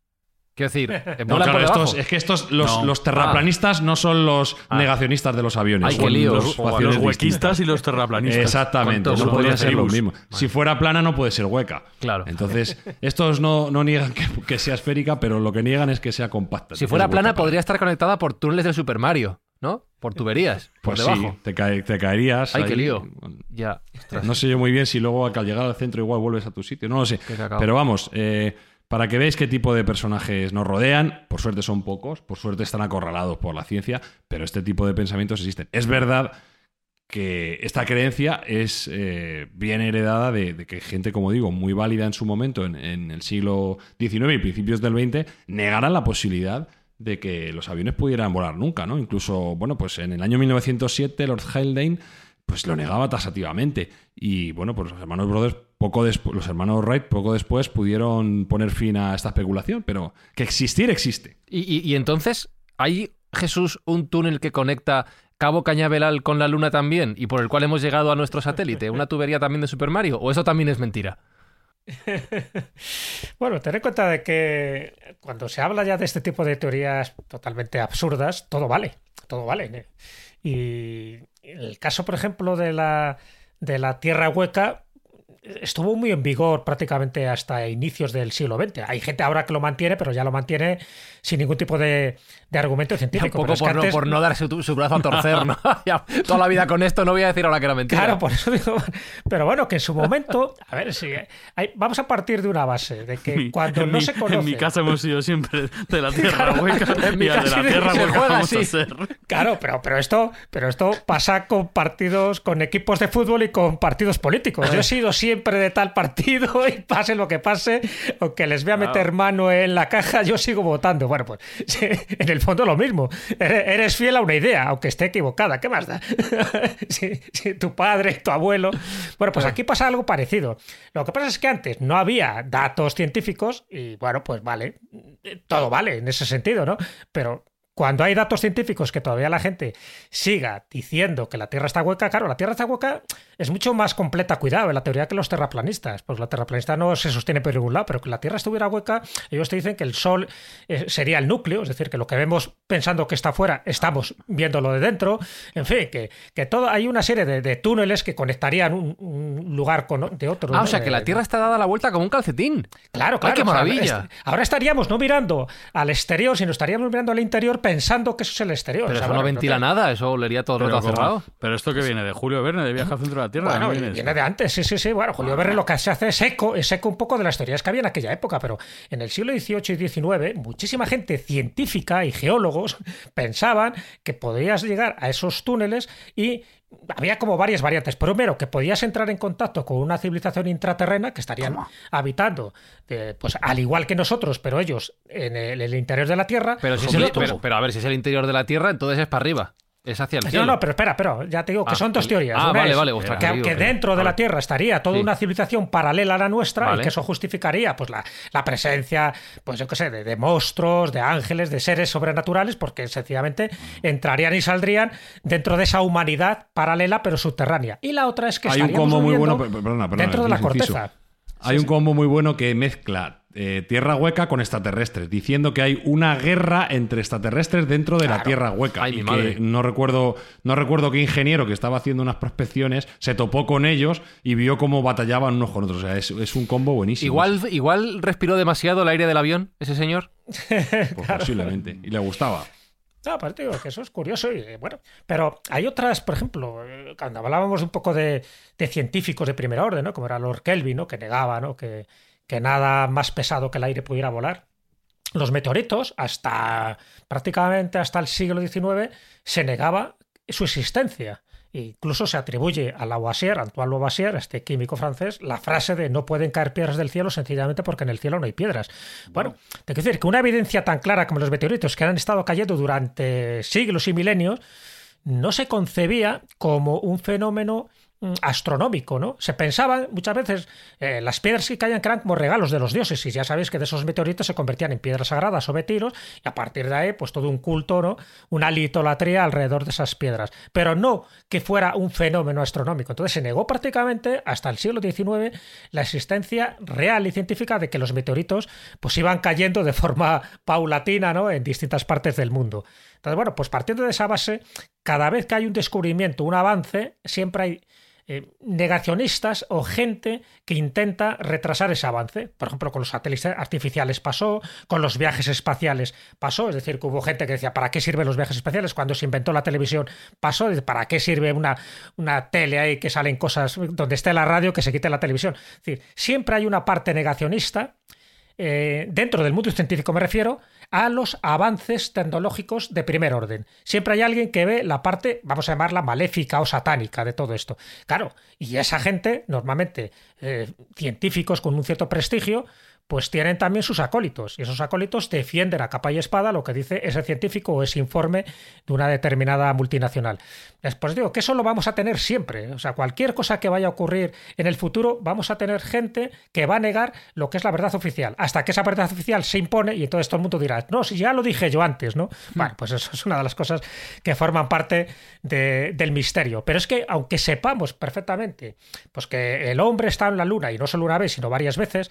Quiero decir, eh, No, claro, por estos- debajo. es que estos, los, No. los terraplanistas no son los Ah. negacionistas de los aviones. Ay, qué lío. Los- Los huequistas y los terraplanistas. Exactamente, ¿Cuántos no podría ser lo mismo. Si fuera plana no puede ser hueca. Claro. Entonces, estos no, no niegan que, que sea esférica, pero lo que niegan es que sea compacta. Si fuera plana podría estar conectada por túneles del Super Mario, ¿no? Por tuberías, por Pues debajo. sí, te, cae- te caerías. Ay, ahí. qué lío. Ya. No sé yo muy bien si luego al llegar al centro igual vuelves a tu sitio, no lo sé. Pero vamos, eh, para que veáis qué tipo de personajes nos rodean, por suerte son pocos, por suerte están acorralados por la ciencia, pero este tipo de pensamientos existen. Es verdad que esta creencia es eh, bien heredada de, que gente, como digo, muy válida en su momento, en, en el siglo XIX y principios del XX, negaran la posibilidad de que los aviones pudieran volar nunca, ¿no? Incluso, bueno, pues en el año 1907 Lord Haldane pues lo negaba tasativamente y bueno, pues los hermanos Brothers poco después, los hermanos Wright poco después pudieron poner fin a esta especulación, pero que existir existe. Y, y- y entonces, ¿hay, Jesús, un túnel que conecta Cabo Cañaveral con la Luna también y por el cual hemos llegado a nuestro satélite? ¿Una tubería también de Super Mario? ¿O eso también es mentira? Bueno, ten en cuenta de que cuando se habla ya de este tipo de teorías totalmente absurdas, todo vale, todo vale. ¿eh? Y el caso, por ejemplo, de la, de la Tierra hueca estuvo muy en vigor prácticamente hasta inicios del siglo XX. Hay gente ahora que lo mantiene, pero ya lo mantiene sin ningún tipo de, de argumento científico. Un Pero poco es que por, no, antes- por no darse tu- su brazo a torcer, ¿no? Ya, toda la vida con esto no voy a decir ahora que era mentira. Claro, por eso digo. Pero bueno, que en su momento. A ver, si. hay- vamos a partir de una base, de que cuando no mi- se conoce. En mi casa hemos sido siempre de la tierra hueca en mi y a de la tierra se hueca juega vamos a así. ser. Claro, pero, pero, esto, pero esto pasa con partidos, con equipos de fútbol y con partidos políticos. Yo he sido siempre de tal partido y pase lo que pase, aunque les vea meter mano en la caja, yo sigo votando. Bueno, pues en el fondo lo mismo. Eres eres fiel a una idea, aunque esté equivocada. ¿Qué más da? Si, si tu padre, tu abuelo. Bueno, pues aquí pasa algo parecido. Lo que pasa es que antes no había datos científicos y bueno, pues vale, todo vale en ese sentido, ¿no? Pero cuando hay datos científicos que todavía la gente siga diciendo que la Tierra está hueca, claro, la Tierra está hueca es mucho más completa, cuidado, en la teoría que los terraplanistas. Pues la terraplanista no se sostiene por ningún lado, pero que la Tierra estuviera hueca, ellos te dicen que el Sol eh, sería el núcleo, es decir, que lo que vemos pensando que está fuera, estamos viéndolo de dentro. En fin, que, que todo, hay una serie de, de túneles que conectarían un, un lugar con de otro. Ah, ¿no? o sea, que Eh, la Tierra está dada la vuelta como un calcetín. Claro, ¡Ay, claro. qué o sea, maravilla! ahora estaríamos no mirando al exterior, sino estaríamos mirando al interior pensando que eso es el exterior. Pero O sea, eso no ventila te- nada, eso olería todo el rato cerrado. Pero esto que viene de Julio Verne, de Viaje al Centro de la Tierra. Bueno, ¿no y viene de antes, sí, sí, sí. Bueno, Julio Verne lo que se hace es eco, es eco un poco de las teorías que había en aquella época, pero en el siglo XVIII y XIX, muchísima gente científica y geólogos pensaban que podías llegar a esos túneles y había como varias variantes. Primero, que podías entrar en contacto con una civilización intraterrena que estarían habitando, eh, pues al igual que nosotros, pero ellos en el, el interior de la Tierra. Pero, si es el- pero a ver, si es el interior de la Tierra, entonces es para arriba. Es hacia el No, cielo. no, pero espera, pero ya te digo que Ah, son dos teorías. ah, Una vale, vale, ostras, que, dentro de vale. la Tierra estaría toda Sí. una civilización paralela a la nuestra Vale. y que eso justificaría pues la, la presencia, pues yo qué sé, de, de monstruos, de ángeles, de seres sobrenaturales, porque sencillamente entrarían y saldrían dentro de esa humanidad paralela pero subterránea. Y la otra es que Hay un combo muy bueno, per- perdona, perdona, dentro de la inciso. corteza. Hay un combo muy bueno que mezcla eh, Tierra Hueca con extraterrestres, diciendo que hay una guerra entre extraterrestres dentro de la Tierra Hueca. Ay, mi y madre. que no recuerdo, no recuerdo qué ingeniero que estaba haciendo unas prospecciones se topó con ellos y vio cómo batallaban unos con otros. O sea, es, es un combo buenísimo. Igual, igual respiró demasiado el aire del avión, ese señor. Pues posiblemente. Y le gustaba. No, pues digo que eso es curioso y eh, bueno, pero hay otras, por ejemplo, eh, cuando hablábamos un poco de, de científicos de primer orden, ¿no? Como era Lord Kelvin, ¿no? Que negaba, ¿no? Que, que nada más pesado que el aire pudiera volar. Los meteoritos, hasta prácticamente hasta el siglo XIX, se negaba su existencia. Incluso se atribuye a Lavoisier, Antoine Lavoisier, este químico francés, la frase de no pueden caer piedras del cielo sencillamente porque en el cielo no hay piedras. Bueno, te quiero decir que una evidencia tan clara como los meteoritos que han estado cayendo durante siglos y milenios no se concebía como un fenómeno astronómico, ¿no? Se pensaban muchas veces eh, las piedras que caían eran como regalos de los dioses y ya sabéis que de esos meteoritos se convertían en piedras sagradas o betiros y a partir de ahí pues todo un culto, ¿no? Una litolatría alrededor de esas piedras, pero no que fuera un fenómeno astronómico. Entonces se negó prácticamente hasta el siglo XIX la existencia real y científica de que los meteoritos pues iban cayendo de forma paulatina, ¿no? En distintas partes del mundo. Entonces, bueno, pues partiendo de esa base, cada vez que hay un descubrimiento, un avance, siempre hay eh, negacionistas o gente que intenta retrasar ese avance. Por ejemplo, con los satélites artificiales pasó, con los viajes espaciales pasó, es decir, que hubo gente que decía, ¿para qué sirven los viajes espaciales? Cuando se inventó la televisión pasó, ¿para qué sirve una, una tele ahí que salen cosas donde esté la radio que se quite la televisión? Es decir, siempre hay una parte negacionista eh, dentro del mundo científico me refiero, a los avances tecnológicos de primer orden. Siempre hay alguien que ve la parte, vamos a llamarla maléfica o satánica de todo esto. Claro, y esa gente, normalmente eh, científicos con un cierto prestigio, pues tienen también sus acólitos. Y esos acólitos defienden a capa y espada lo que dice ese científico o ese informe de una determinada multinacional. Después digo que eso lo vamos a tener siempre. O sea, cualquier cosa que vaya a ocurrir en el futuro, vamos a tener gente que va a negar lo que es la verdad oficial. Hasta que esa verdad oficial se impone y entonces todo el mundo dirá, no, si ya lo dije yo antes, ¿no? Bueno, pues eso es una de las cosas que forman parte de- del misterio. Pero es que, aunque sepamos perfectamente pues que el hombre está en la luna y no solo una vez, sino varias veces,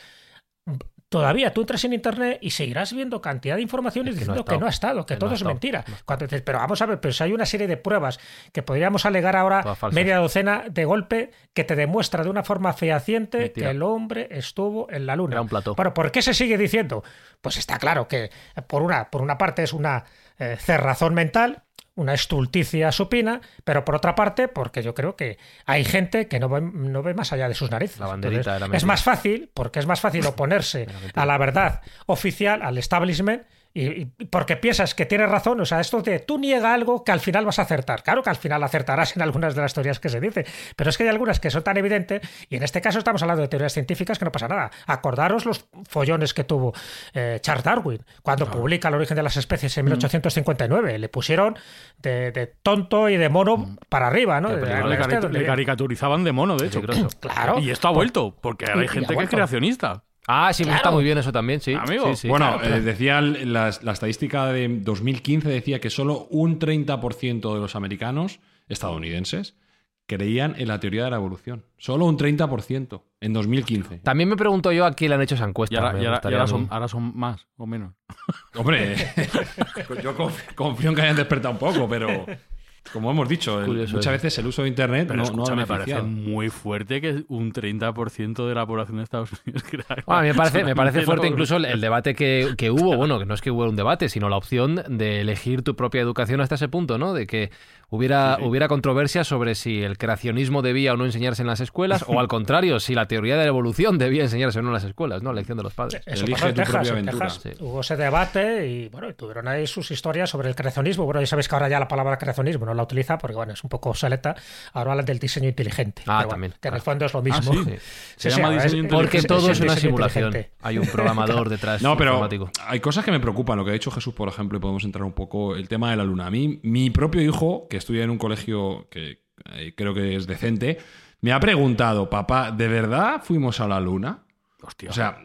todavía tú entras en internet y seguirás viendo cantidad de informaciones Es que no ha diciendo que no ha estado, que, todo es mentira. Cuando dices, pero vamos a ver, pero si hay una serie de pruebas que podríamos alegar ahora media docena de golpe que te demuestra de una forma fehaciente Mentira. que el hombre estuvo en la luna. Era un plató. ¿por qué se sigue diciendo? Pues está claro que por una, por una parte es una eh, cerrazón mental, una estulticia supina, pero por otra parte, porque yo creo que hay gente que no ve, no ve más allá de sus narices. La banderita Entonces, era es más fácil, porque es más fácil oponerse a la verdad oficial, al establishment, y, y porque piensas que tienes razón, o sea, esto de tú niega algo que al final vas a acertar. Claro que al final acertarás en algunas de las teorías que se dice, pero es que hay algunas que son tan evidentes, y en este caso estamos hablando de teorías científicas que no pasa nada. Acordaros los follones que tuvo eh, Charles Darwin cuando publica El origen de las especies en 1859. Le pusieron de, de tonto y de mono para arriba, ¿no? De- peligro. Le, caricaturizaban de mono, de hecho. Peligroso. Claro. Y esto ha vuelto, porque hay gente que es creacionista. Ah, sí, Claro. está muy bien eso también, sí. Amigo. Sí, sí. bueno, claro, eh, decía la, la estadística de 2015 decía que solo un 30% de los americanos estadounidenses creían en la teoría de la evolución. Solo un 30% en 2015. También me pregunto yo a quién le han hecho esa encuesta. Y ahora, y y son, ahora son más o menos. Hombre, yo conf- confío en que hayan despertado un poco, pero como hemos dicho, el- muchas eso. veces el uso de Internet Pero no, escucha, no ha me parece muy fuerte que un 30% de la población de Estados Unidos crea. Bueno, a mí me parece, me parece fuerte incluso el, el debate que, que hubo, bueno, que no es que hubo un debate, sino la opción de elegir tu propia educación hasta ese punto, ¿no? De que hubiera, hubiera controversia sobre si el creacionismo debía o no enseñarse en las escuelas, o al contrario, si la teoría de la evolución debía enseñarse o no en las escuelas, ¿no? La elección de los padres. Eso Elige pasó en tu Texas, propia en aventura. Texas. Sí. Hubo ese debate y bueno, y tuvieron ahí sus historias sobre el creacionismo. Bueno, ya sabéis que ahora ya la palabra creacionismo no la utiliza porque bueno, es un poco obsoleta. Ahora hablan del diseño inteligente. Ah, Pero bueno, también, que en el fondo es lo mismo. sí. Sí. Se llama diseño Porque es- todo es una simulación. inteligente. Hay un programador detrás No, pero hay cosas que me preocupan. Lo que ha dicho Jesús, por ejemplo, y podemos entrar un poco el tema de la luna. A mí, mi propio hijo, que estudia en un colegio que eh, creo que es decente, me ha preguntado, papá, ¿de verdad fuimos a la luna? Hostia. O sea,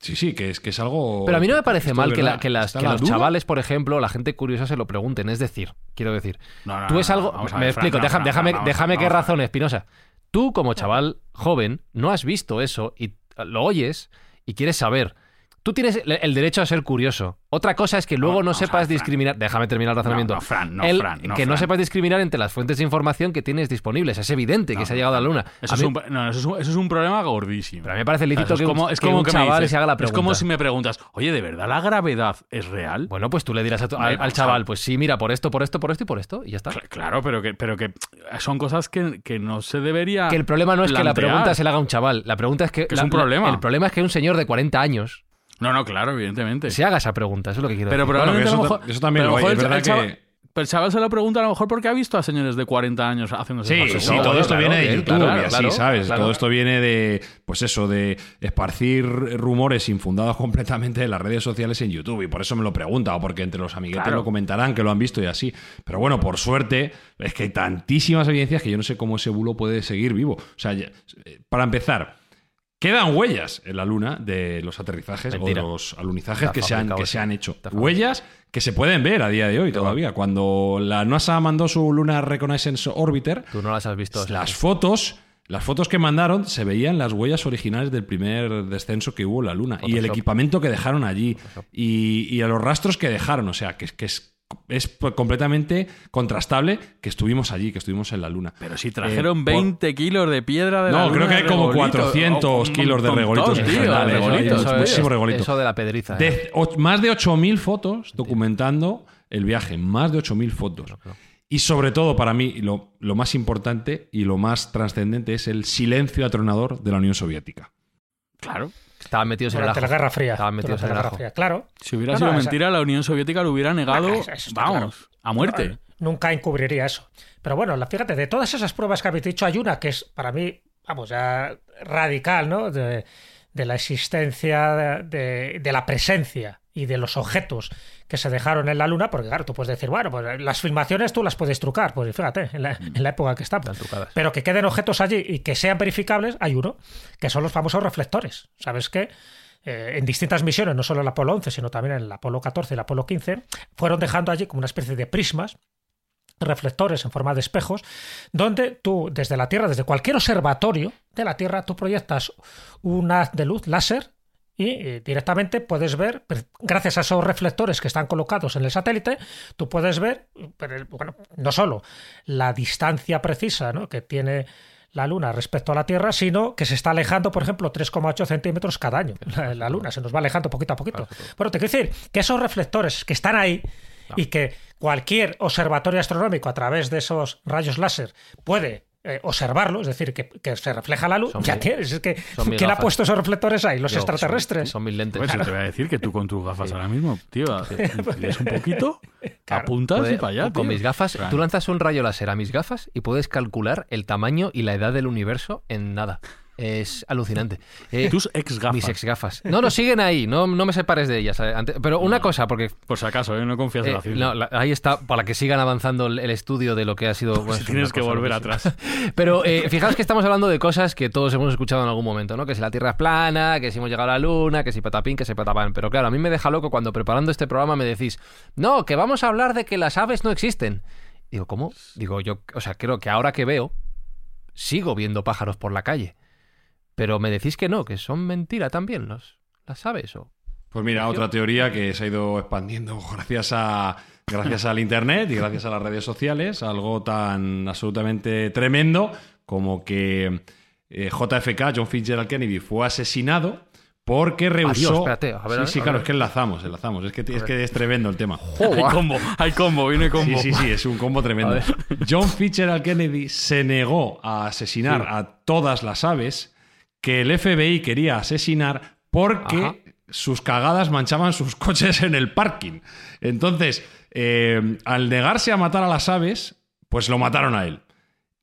sí, sí, que es, que es algo. Pero a mí no me parece mal que, la- que las, ¿está que la los duda? chavales, por ejemplo, la gente curiosa se lo pregunten. Es decir, quiero decir, No, no, tú no, es algo. me ver, explico, Fran, deja- Fran, déjame, Fran, déjame vamos, qué razón, Espinosa. Tú, como chaval joven, no has visto eso y lo oyes y quieres saber. Tú tienes el- derecho a ser curioso. Otra cosa es que luego no, no, sepas o sea, Fran. discriminar. Déjame terminar el razonamiento. No, no, Fran, no, El- Fran, no, que no sepas discriminar entre las fuentes de información que tienes disponibles. Es evidente que se ha llegado a la luna. Eso, A es un, no, eso, es un, eso es un problema gordísimo. Pero a mí me parece lícito O sea, es que un- como, es que como un que chaval dices- se haga la Es como pregunta. si me preguntas, oye, ¿de verdad la gravedad es real? Bueno, pues tú le dirás a tu- Hombre, al, chaval, pues sí, mira, por esto, por esto, por esto y por esto, y ya está. Cl- Claro, pero que, pero que son cosas que, que no se debería. Que el problema no es que la pregunta se la haga un chaval. La pregunta es que. Que es un problema. El problema es que un señor de 40 años No, no, claro, evidentemente. se haga esa pregunta. Eso es lo que quiero Pero decir. probablemente Bueno, a lo mejor. eso también pero lo hay, es verdad chaval- que- Pero el chaval se lo pregunta a lo mejor porque ha visto a señores de 40 años haciéndose Sí, cosas. sí, no, todo esto claro, viene de YouTube claro, y así, claro, ¿sabes? claro. Todo esto viene de, pues eso, de esparcir rumores infundados completamente en las redes sociales en YouTube. Y por eso me lo pregunta, o porque entre los amiguetes Claro. lo comentarán, que lo han visto y así. Pero bueno, por suerte, es que hay tantísimas evidencias que yo no sé cómo ese bulo puede seguir vivo. O sea, eh, para empezar, quedan huellas en la Luna de los aterrizajes Mentira. o los alunizajes que se, han, que se han hecho. Huellas que se pueden ver a día de hoy todavía. Cuando la NASA mandó su Lunar Reconnaissance Orbiter, Tú no las has visto. las fotos, las fotos que mandaron se veían las huellas originales del primer descenso que hubo en la Luna y el equipamiento que dejaron allí y, y a los rastros que dejaron. O sea, que, que es, es completamente contrastable que estuvimos allí, que estuvimos en la Luna. Pero si trajeron Eh, por- 20 kilos de piedra de la No, luna creo que hay como regolito. 400 O un kilos de regolitos en tío, general, ¿eh? regolitos, eso, muchísimo es- tío. regolito. eso de la pedriza. ¿eh? De och- más de 8.000 fotos documentando el viaje, más de 8.000 fotos. Y sobre todo para mí, lo, lo más importante y lo más trascendente es el silencio atronador de la Unión Soviética. Claro. Estaban metidos en Durante ajo. la Guerra Fría. Estaban metidos en la Guerra ajo. Fría, claro. Si hubiera No, sido no, esa- mentira, la Unión Soviética lo hubiera negado, Eso- eso está vamos, claro. a muerte. No, nunca encubriría eso. Pero bueno, la- fíjate, de todas esas pruebas que habéis dicho, hay una que es para mí, vamos, ya radical, ¿no? De, de la existencia, de, de- la presencia y de los objetos que se dejaron en la Luna, porque claro, tú puedes decir, bueno, pues las filmaciones tú las puedes trucar, pues fíjate, en la, en la época que estamos. Están. Pero que queden objetos allí y que sean verificables, hay uno, que son los famosos reflectores. ¿Sabes qué? Eh, en distintas misiones, no solo el Apolo 11, sino también el Apolo 14 y el Apolo 15, fueron dejando allí como una especie de prismas reflectores en forma de espejos, donde tú desde la Tierra, desde cualquier observatorio de la Tierra, tú proyectas un haz de luz láser y eh, directamente puedes ver, gracias a esos reflectores que están colocados en el satélite, tú puedes ver, bueno, no solo la distancia precisa ¿no? que tiene la Luna respecto a la Tierra, sino que se está alejando, por ejemplo, 3,8 centímetros cada año. La, la Luna se nos va alejando poquito a poquito. Bueno, te quiero decir que esos reflectores que están ahí y que cualquier observatorio astronómico a través de esos rayos láser puede eh, observarlo, es decir, que, que se refleja la luz, Son ya mil- tienes. Es que, ¿quién ha puesto esos reflectores ahí? Los Yo, extraterrestres. Son, son mil lentes. Pues yo te voy a decir que tú con tus gafas ahora mismo, tío, lees un poquito, apuntas Puede- y para allá, con mis gafas, tú lanzas un rayo láser a mis gafas y puedes calcular el tamaño y la edad del universo en nada. Es alucinante. Eh, Tus ex gafas. Mis ex gafas. No, no, siguen ahí. No, no me separes de ellas. eh, Pero una cosa, porque Por si acaso, ¿eh? no confías en eh, la ciencia. no, la- ahí está, para que sigan avanzando el, el estudio de lo que ha sido. bueno, si es tienes que volver atrás. Pero eh, fijaos que estamos hablando de cosas que todos hemos escuchado en algún momento, ¿no? Que si la Tierra es plana, que si hemos llegado a la Luna, que si patapín, que si patapán. Pero claro, a mí me deja loco cuando preparando este programa me decís, no, que vamos a hablar de que las aves no existen. Digo, ¿cómo? Digo, yo, o sea, creo que ahora que veo, sigo viendo pájaros por la calle. Pero me decís que no, que son mentira también los, las aves. O... Pues mira, otra teoría que se ha ido expandiendo gracias a gracias al internet y gracias a las redes sociales, algo tan absolutamente tremendo como que eh, JFK, John Fitzgerald Kennedy, fue asesinado porque rehusó. espérate, a ver, a sí, sí, ver, claro, es que enlazamos, enlazamos. Es que, es que es tremendo el tema. Hay combo, hay combo, viene Sí, combo. sí, sí, es un combo tremendo. John Fitzgerald Kennedy se negó a asesinar Sí. a todas las aves que el FBI quería asesinar porque Ajá. sus cagadas manchaban sus coches en el parking. Entonces, eh, al negarse a matar a las aves, pues lo mataron a él.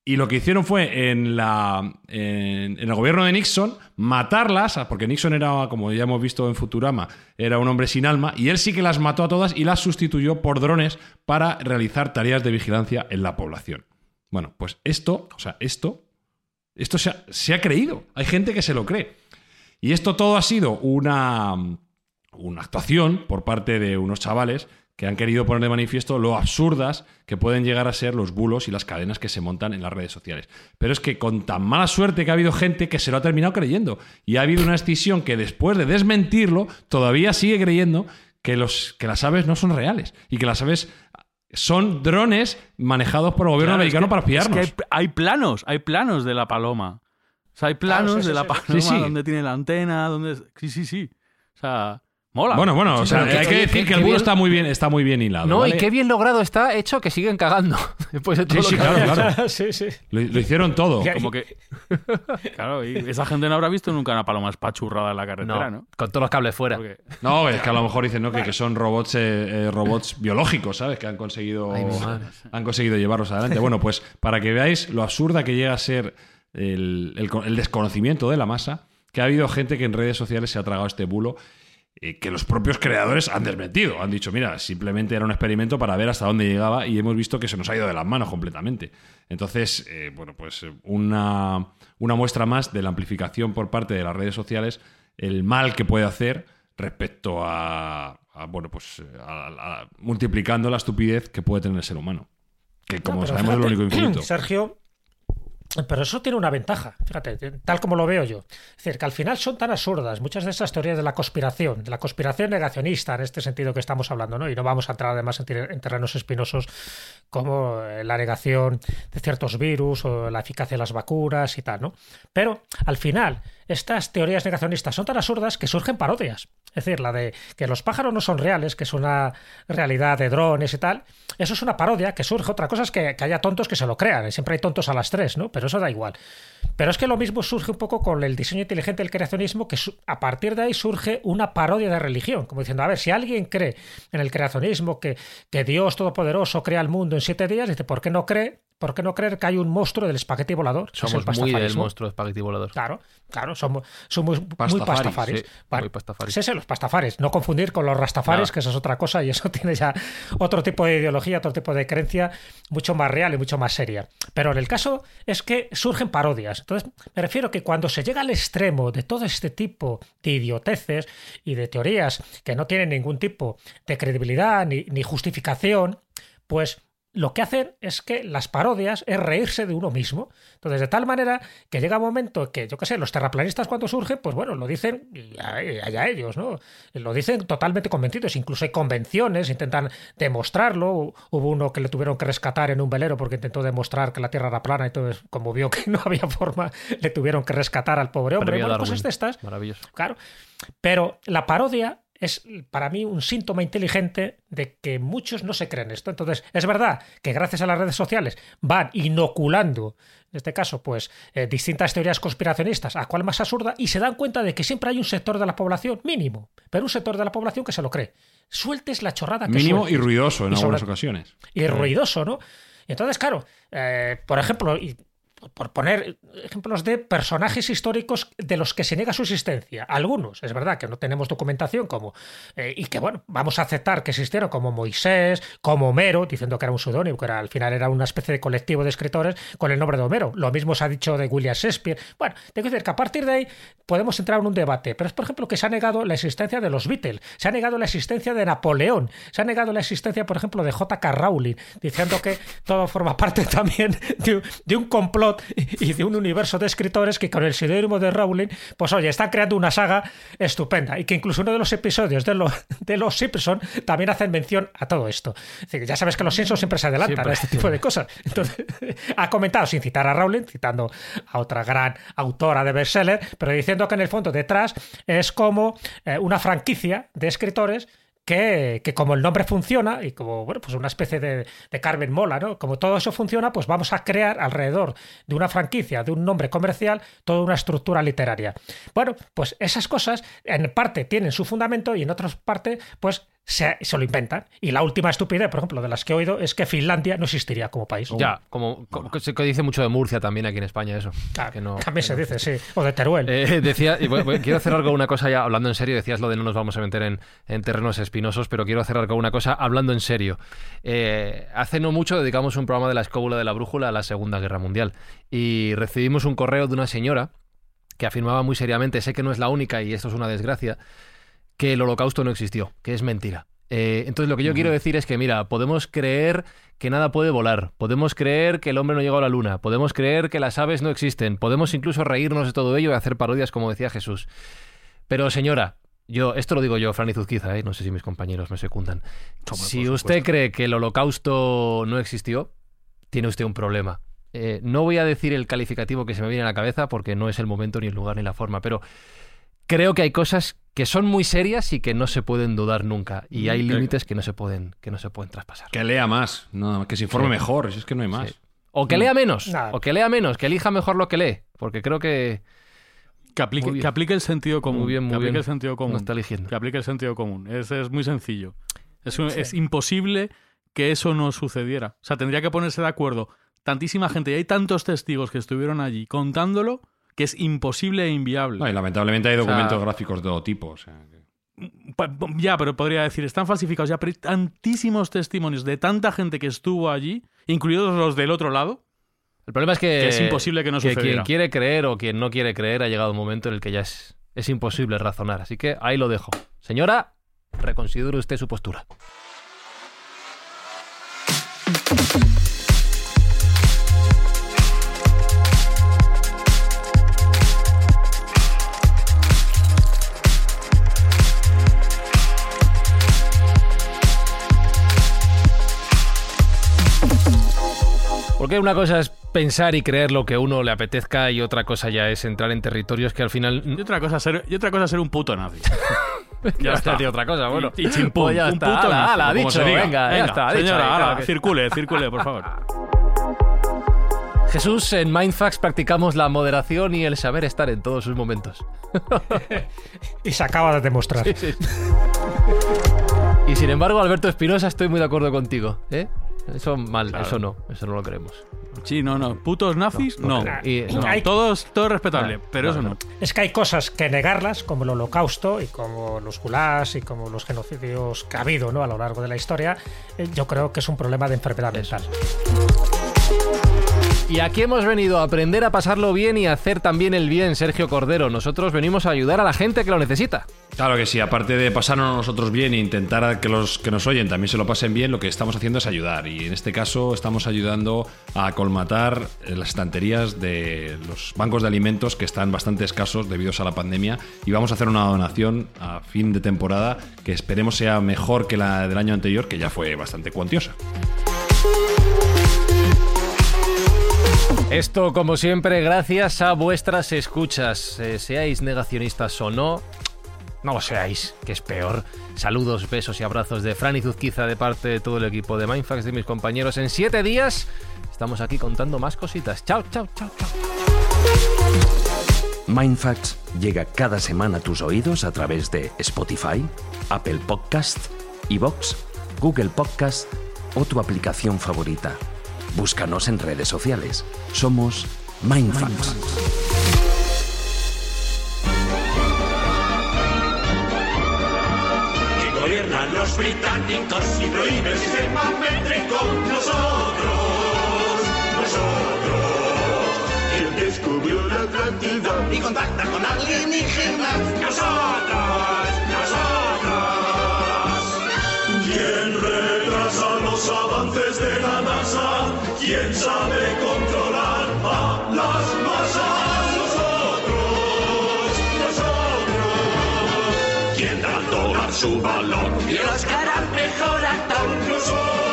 Y lo que hicieron fue en, la, en, en el gobierno de Nixon matarlas, porque Nixon era, como ya hemos visto en Futurama, era un hombre sin alma, y él sí que las mató a todas y las sustituyó por drones para realizar tareas de vigilancia en la población. Bueno, pues esto, o sea, esto, esto se ha, creído. Hay gente que se lo cree. Y esto todo ha sido una, una actuación por parte de unos chavales que han querido poner de manifiesto lo absurdas que pueden llegar a ser los bulos y las cadenas que se montan en las redes sociales. Pero es que con tan mala suerte que ha habido gente que se lo ha terminado creyendo y ha habido una escisión que después de desmentirlo todavía sigue creyendo que, los, que las aves no son reales y que las aves son drones manejados por el gobierno Claro, es americano que- para espiarnos. Es que hay, hay planos, hay planos de la paloma. O sea, hay Claro, planos sí, sí, de la sí. paloma Sí, sí. donde tiene la antena, donde... Sí, sí, sí. O sea, mola. Bueno, bueno, o sea, hay que decir que- que el bien- está muy bien, está muy bien hilado. No, ¿vale? y qué bien logrado está hecho que siguen cagando. Después de todo Sí, sí, lo que claro, claro. sí, sí. Lo, lo hicieron todo. Como que... Claro, y esa gente no habrá visto nunca una paloma espachurrada en la carretera, ¿no? No, con todos los cables fuera. Porque- No, es que a lo mejor dicen ¿no? que, que son robots, eh, eh, robots biológicos, ¿sabes? Que han conseguido, Ay, han conseguido llevarlos adelante. Bueno, pues para que veáis lo absurda que llega a ser el, el el desconocimiento de la masa, que ha habido gente que en redes sociales se ha tragado este bulo eh, que los propios creadores han desmentido. Han dicho, mira, simplemente era un experimento para ver hasta dónde llegaba y hemos visto que se nos ha ido de las manos completamente. Entonces, eh, bueno, pues eh, una, una muestra más de la amplificación por parte de las redes sociales, el mal que puede hacer respecto a, a, bueno, pues eh, a- a- multiplicando la estupidez que puede tener el ser humano. Que como No, sabemos es lo único infinito. Sergio, pero eso tiene una ventaja, fíjate, tal como lo veo yo. Es decir, que al final son tan absurdas muchas de esas teorías de la conspiración, de la conspiración negacionista en este sentido que estamos hablando, ¿no? Y no vamos a entrar además en terrenos espinosos como eh, la negación de ciertos virus o la eficacia de las vacunas y tal, ¿no? Pero al final, estas teorías negacionistas son tan absurdas que surgen parodias. Es decir, la de que los pájaros no son reales, que es una realidad de drones y tal, eso es una parodia que surge. Otra cosa es que, haya tontos que se lo crean, siempre hay tontos a las tres, ¿no? Pero eso da igual. Pero es que lo mismo surge un poco con el diseño inteligente del creacionismo, que a partir de ahí surge una parodia de religión, como diciendo, a ver, si alguien cree en el creacionismo, que, que Dios Todopoderoso crea el mundo en siete días, dice, ¿por qué no cree? ¿Por qué no creer que hay un monstruo del espagueti volador? es Somos muy del monstruo de espagueti volador. Claro, claro, somos, somos muy Pastafaris, pastafaris. sí, Vale, muy pastafaris. pues ese, los pastafaris. No confundir con los rastafaris, Nada. que eso es otra cosa y eso tiene ya otro tipo de ideología, otro tipo de creencia mucho más real y mucho más seria. Pero en el caso es que surgen parodias. Entonces, me refiero que cuando se llega al extremo de todo este tipo de idioteces y de teorías que no tienen ningún tipo de credibilidad ni, ni justificación, pues lo que hacen es que las parodias es reírse de uno mismo. Entonces, de tal manera que llega un momento que, yo qué sé, los terraplanistas cuando surgen, pues bueno, lo dicen y allá ellos, ¿no? Lo dicen totalmente convencidos. Incluso hay convenciones, intentan demostrarlo. Hubo uno que le tuvieron que rescatar en un velero porque intentó demostrar que la Tierra era plana y entonces, como vio que no había forma, le tuvieron que rescatar al pobre hombre. Bueno, cosas de estas. Maravilloso. Claro. Pero la parodia es para mí un síntoma inteligente de que muchos no se creen esto. Entonces, es verdad que gracias a las redes sociales van inoculando, en este caso, pues, eh, distintas teorías conspiracionistas, a cuál más absurda, y se dan cuenta de que siempre hay un sector de la población, mínimo, pero un sector de la población que se lo cree. Sueltes la chorrada que Mínimo y ruidoso en Y sobre- algunas ocasiones. y ruidoso, ¿no? Y entonces, claro, eh, por ejemplo, y por poner ejemplos de personajes históricos de los que se niega su existencia. Algunos, es verdad que no tenemos documentación como eh, y que bueno, vamos a aceptar que existieron como Moisés, como Homero, diciendo que era un seudónimo, que era, al final era una especie de colectivo de escritores con el nombre de Homero. Lo mismo se ha dicho de William Shakespeare. Bueno, tengo que decir que a partir de ahí podemos entrar en un debate, pero es por ejemplo que se ha negado la existencia de los Beatles, se ha negado la existencia de Napoleón, se ha negado la existencia, por ejemplo, de J.K. Rowling, diciendo que todo forma parte también de un complot y de un universo de escritores que con el seudónimo de Rowling, pues oye, están creando una saga estupenda y que incluso uno de los episodios de, los de los Simpson también hacen mención a todo esto. Es decir, ya sabes que los Simpsons siempre se adelantan Siempre. a este tipo de cosas. Entonces, ha comentado, sin citar a Rowling, citando a otra gran autora de bestseller, pero diciendo que en el fondo detrás es como eh, una franquicia de escritores que, como el nombre funciona y como bueno, pues una especie de, de Carmen Mola, ¿no? Como todo eso funciona, pues vamos a crear alrededor de una franquicia, de un nombre comercial, toda una estructura literaria. Bueno, pues esas cosas en parte tienen su fundamento y en otras partes, pues se, se lo inventan. Y la última estupidez, por ejemplo, de las que he oído, es que Finlandia no existiría como país. Ya, como, como- que se dice mucho de Murcia también aquí en España eso. Claro, que no- también que se no. dice, sí. O de Teruel. Eh, decía, y bueno, quiero cerrar con una cosa ya, hablando en serio, decías lo de no nos vamos a meter en, en terrenos espinosos, pero quiero cerrar con una cosa hablando en serio. Eh, hace no mucho dedicamos un programa de la escóbula de la brújula a la Segunda Guerra Mundial y recibimos un correo de una señora que afirmaba muy seriamente, sé que no es la única y esto es una desgracia, que el holocausto no existió, que es mentira. Eh, entonces lo que yo quiero decir es que, mira, podemos creer que nada puede volar, podemos creer que el hombre no llegó a la luna, podemos creer que las aves no existen, podemos incluso reírnos de todo ello y hacer parodias como decía Jesús. Pero señora, yo, esto lo digo yo, Fran Izuzquiza, ¿eh? no sé si mis compañeros me secundan. si usted cree que el holocausto no existió, tiene usted un problema. Eh, no voy a decir el calificativo que se me viene a la cabeza porque no es el momento, ni el lugar, ni la forma, pero creo que hay cosas que son muy serias y que no se pueden dudar nunca. Y hay límites que no se pueden, que no se pueden traspasar. Que lea más, no, que se informe mejor, si es que no hay más. O que lea menos, o que lea menos, que elija mejor lo que lee, porque creo que... Que aplique, que aplique el sentido común. Muy bien, muy que aplique bien. el sentido común. No está eligiendo. Que aplique el sentido común. Es, es muy sencillo. Es, un- es imposible que eso no sucediera. O sea, tendría que ponerse de acuerdo tantísima gente y hay tantos testigos que estuvieron allí contándolo que es imposible e inviable. No, y lamentablemente hay documentos sea- gráficos de todo tipo. o sea, que- Ya, pero podría decir, están falsificados ya, pero hay tantísimos testimonios de tanta gente que estuvo allí, incluidos los del otro lado. El problema es que, Que es imposible que no quien sucediera. quiere creer o quien no quiere creer ha llegado un momento en el que ya es, es imposible razonar. Así que ahí lo dejo. Señora, reconsidere usted su postura. Porque una cosa es pensar y creer lo que a uno le apetezca y otra cosa ya es entrar en territorios que al final... Y otra cosa, ser, y otra cosa ser un puto nazi. Ya está, tío, otra cosa, bueno. Y, y chimpún, Pues ya un está, puto ala, nazi, ala, dicho, venga, ya está, señora, ala, que- circule, circule, por favor. Jesús, en Mindfax practicamos la moderación y el saber estar en todos sus momentos. Y se acaba de demostrar. Y sin embargo, Alberto Espinosa, estoy muy de acuerdo contigo. ¿eh? Eso mal, eso no, eso no lo queremos. Sí, no, no. ¿Putos nazis? No. creo. Y- No, Hay- todos, todo respetable, No, pero no, eso no. no. Es que hay cosas que negarlas, como el holocausto y como los gulags y como los genocidios que ha habido ¿no? a lo largo de la historia. eh, Yo creo que es un problema de enfermedad mental. Y aquí hemos venido a aprender a pasarlo bien y a hacer también el bien, Sergio Cordero. Nosotros venimos a ayudar a la gente que lo necesita. Claro que sí, aparte de pasarnos nosotros bien e intentar que los que nos oyen también se lo pasen bien, lo que estamos haciendo es ayudar. Y en este caso estamos ayudando a colmatar eh, las estanterías de los bancos de alimentos que están bastante escasos debido a la pandemia. Y vamos a hacer una donación a fin de temporada que esperemos sea mejor que la del año anterior, que ya fue bastante cuantiosa. Esto, como siempre, gracias a vuestras escuchas. Eh, seáis negacionistas o no, no lo seáis, que es peor. Saludos, besos y abrazos de Fran y Zuzquiza de parte de todo el equipo de Mindfax, de mis compañeros. En siete días estamos aquí contando más cositas. Chao, chao, chao, chao. Mindfacts llega cada semana a tus oídos a través de Spotify, Apple Podcast, Evox, Google Podcast o tu aplicación favorita. Búscanos en redes sociales. Somos Mindfacts. que gobiernan los británicos y prohíbe el sistema métrico. Nosotros, nosotros. ¿Quién descubrió la Atlántida y contacta con alienígenas? Nosotros, nosotros. ¿Quién retrasa los avances de la NASA? ¿Quién sabe controlar a las masas? Nosotros, nosotros. ¿Quién da al dólar su valor? Y el Oscar al mejor actor. Nosotros,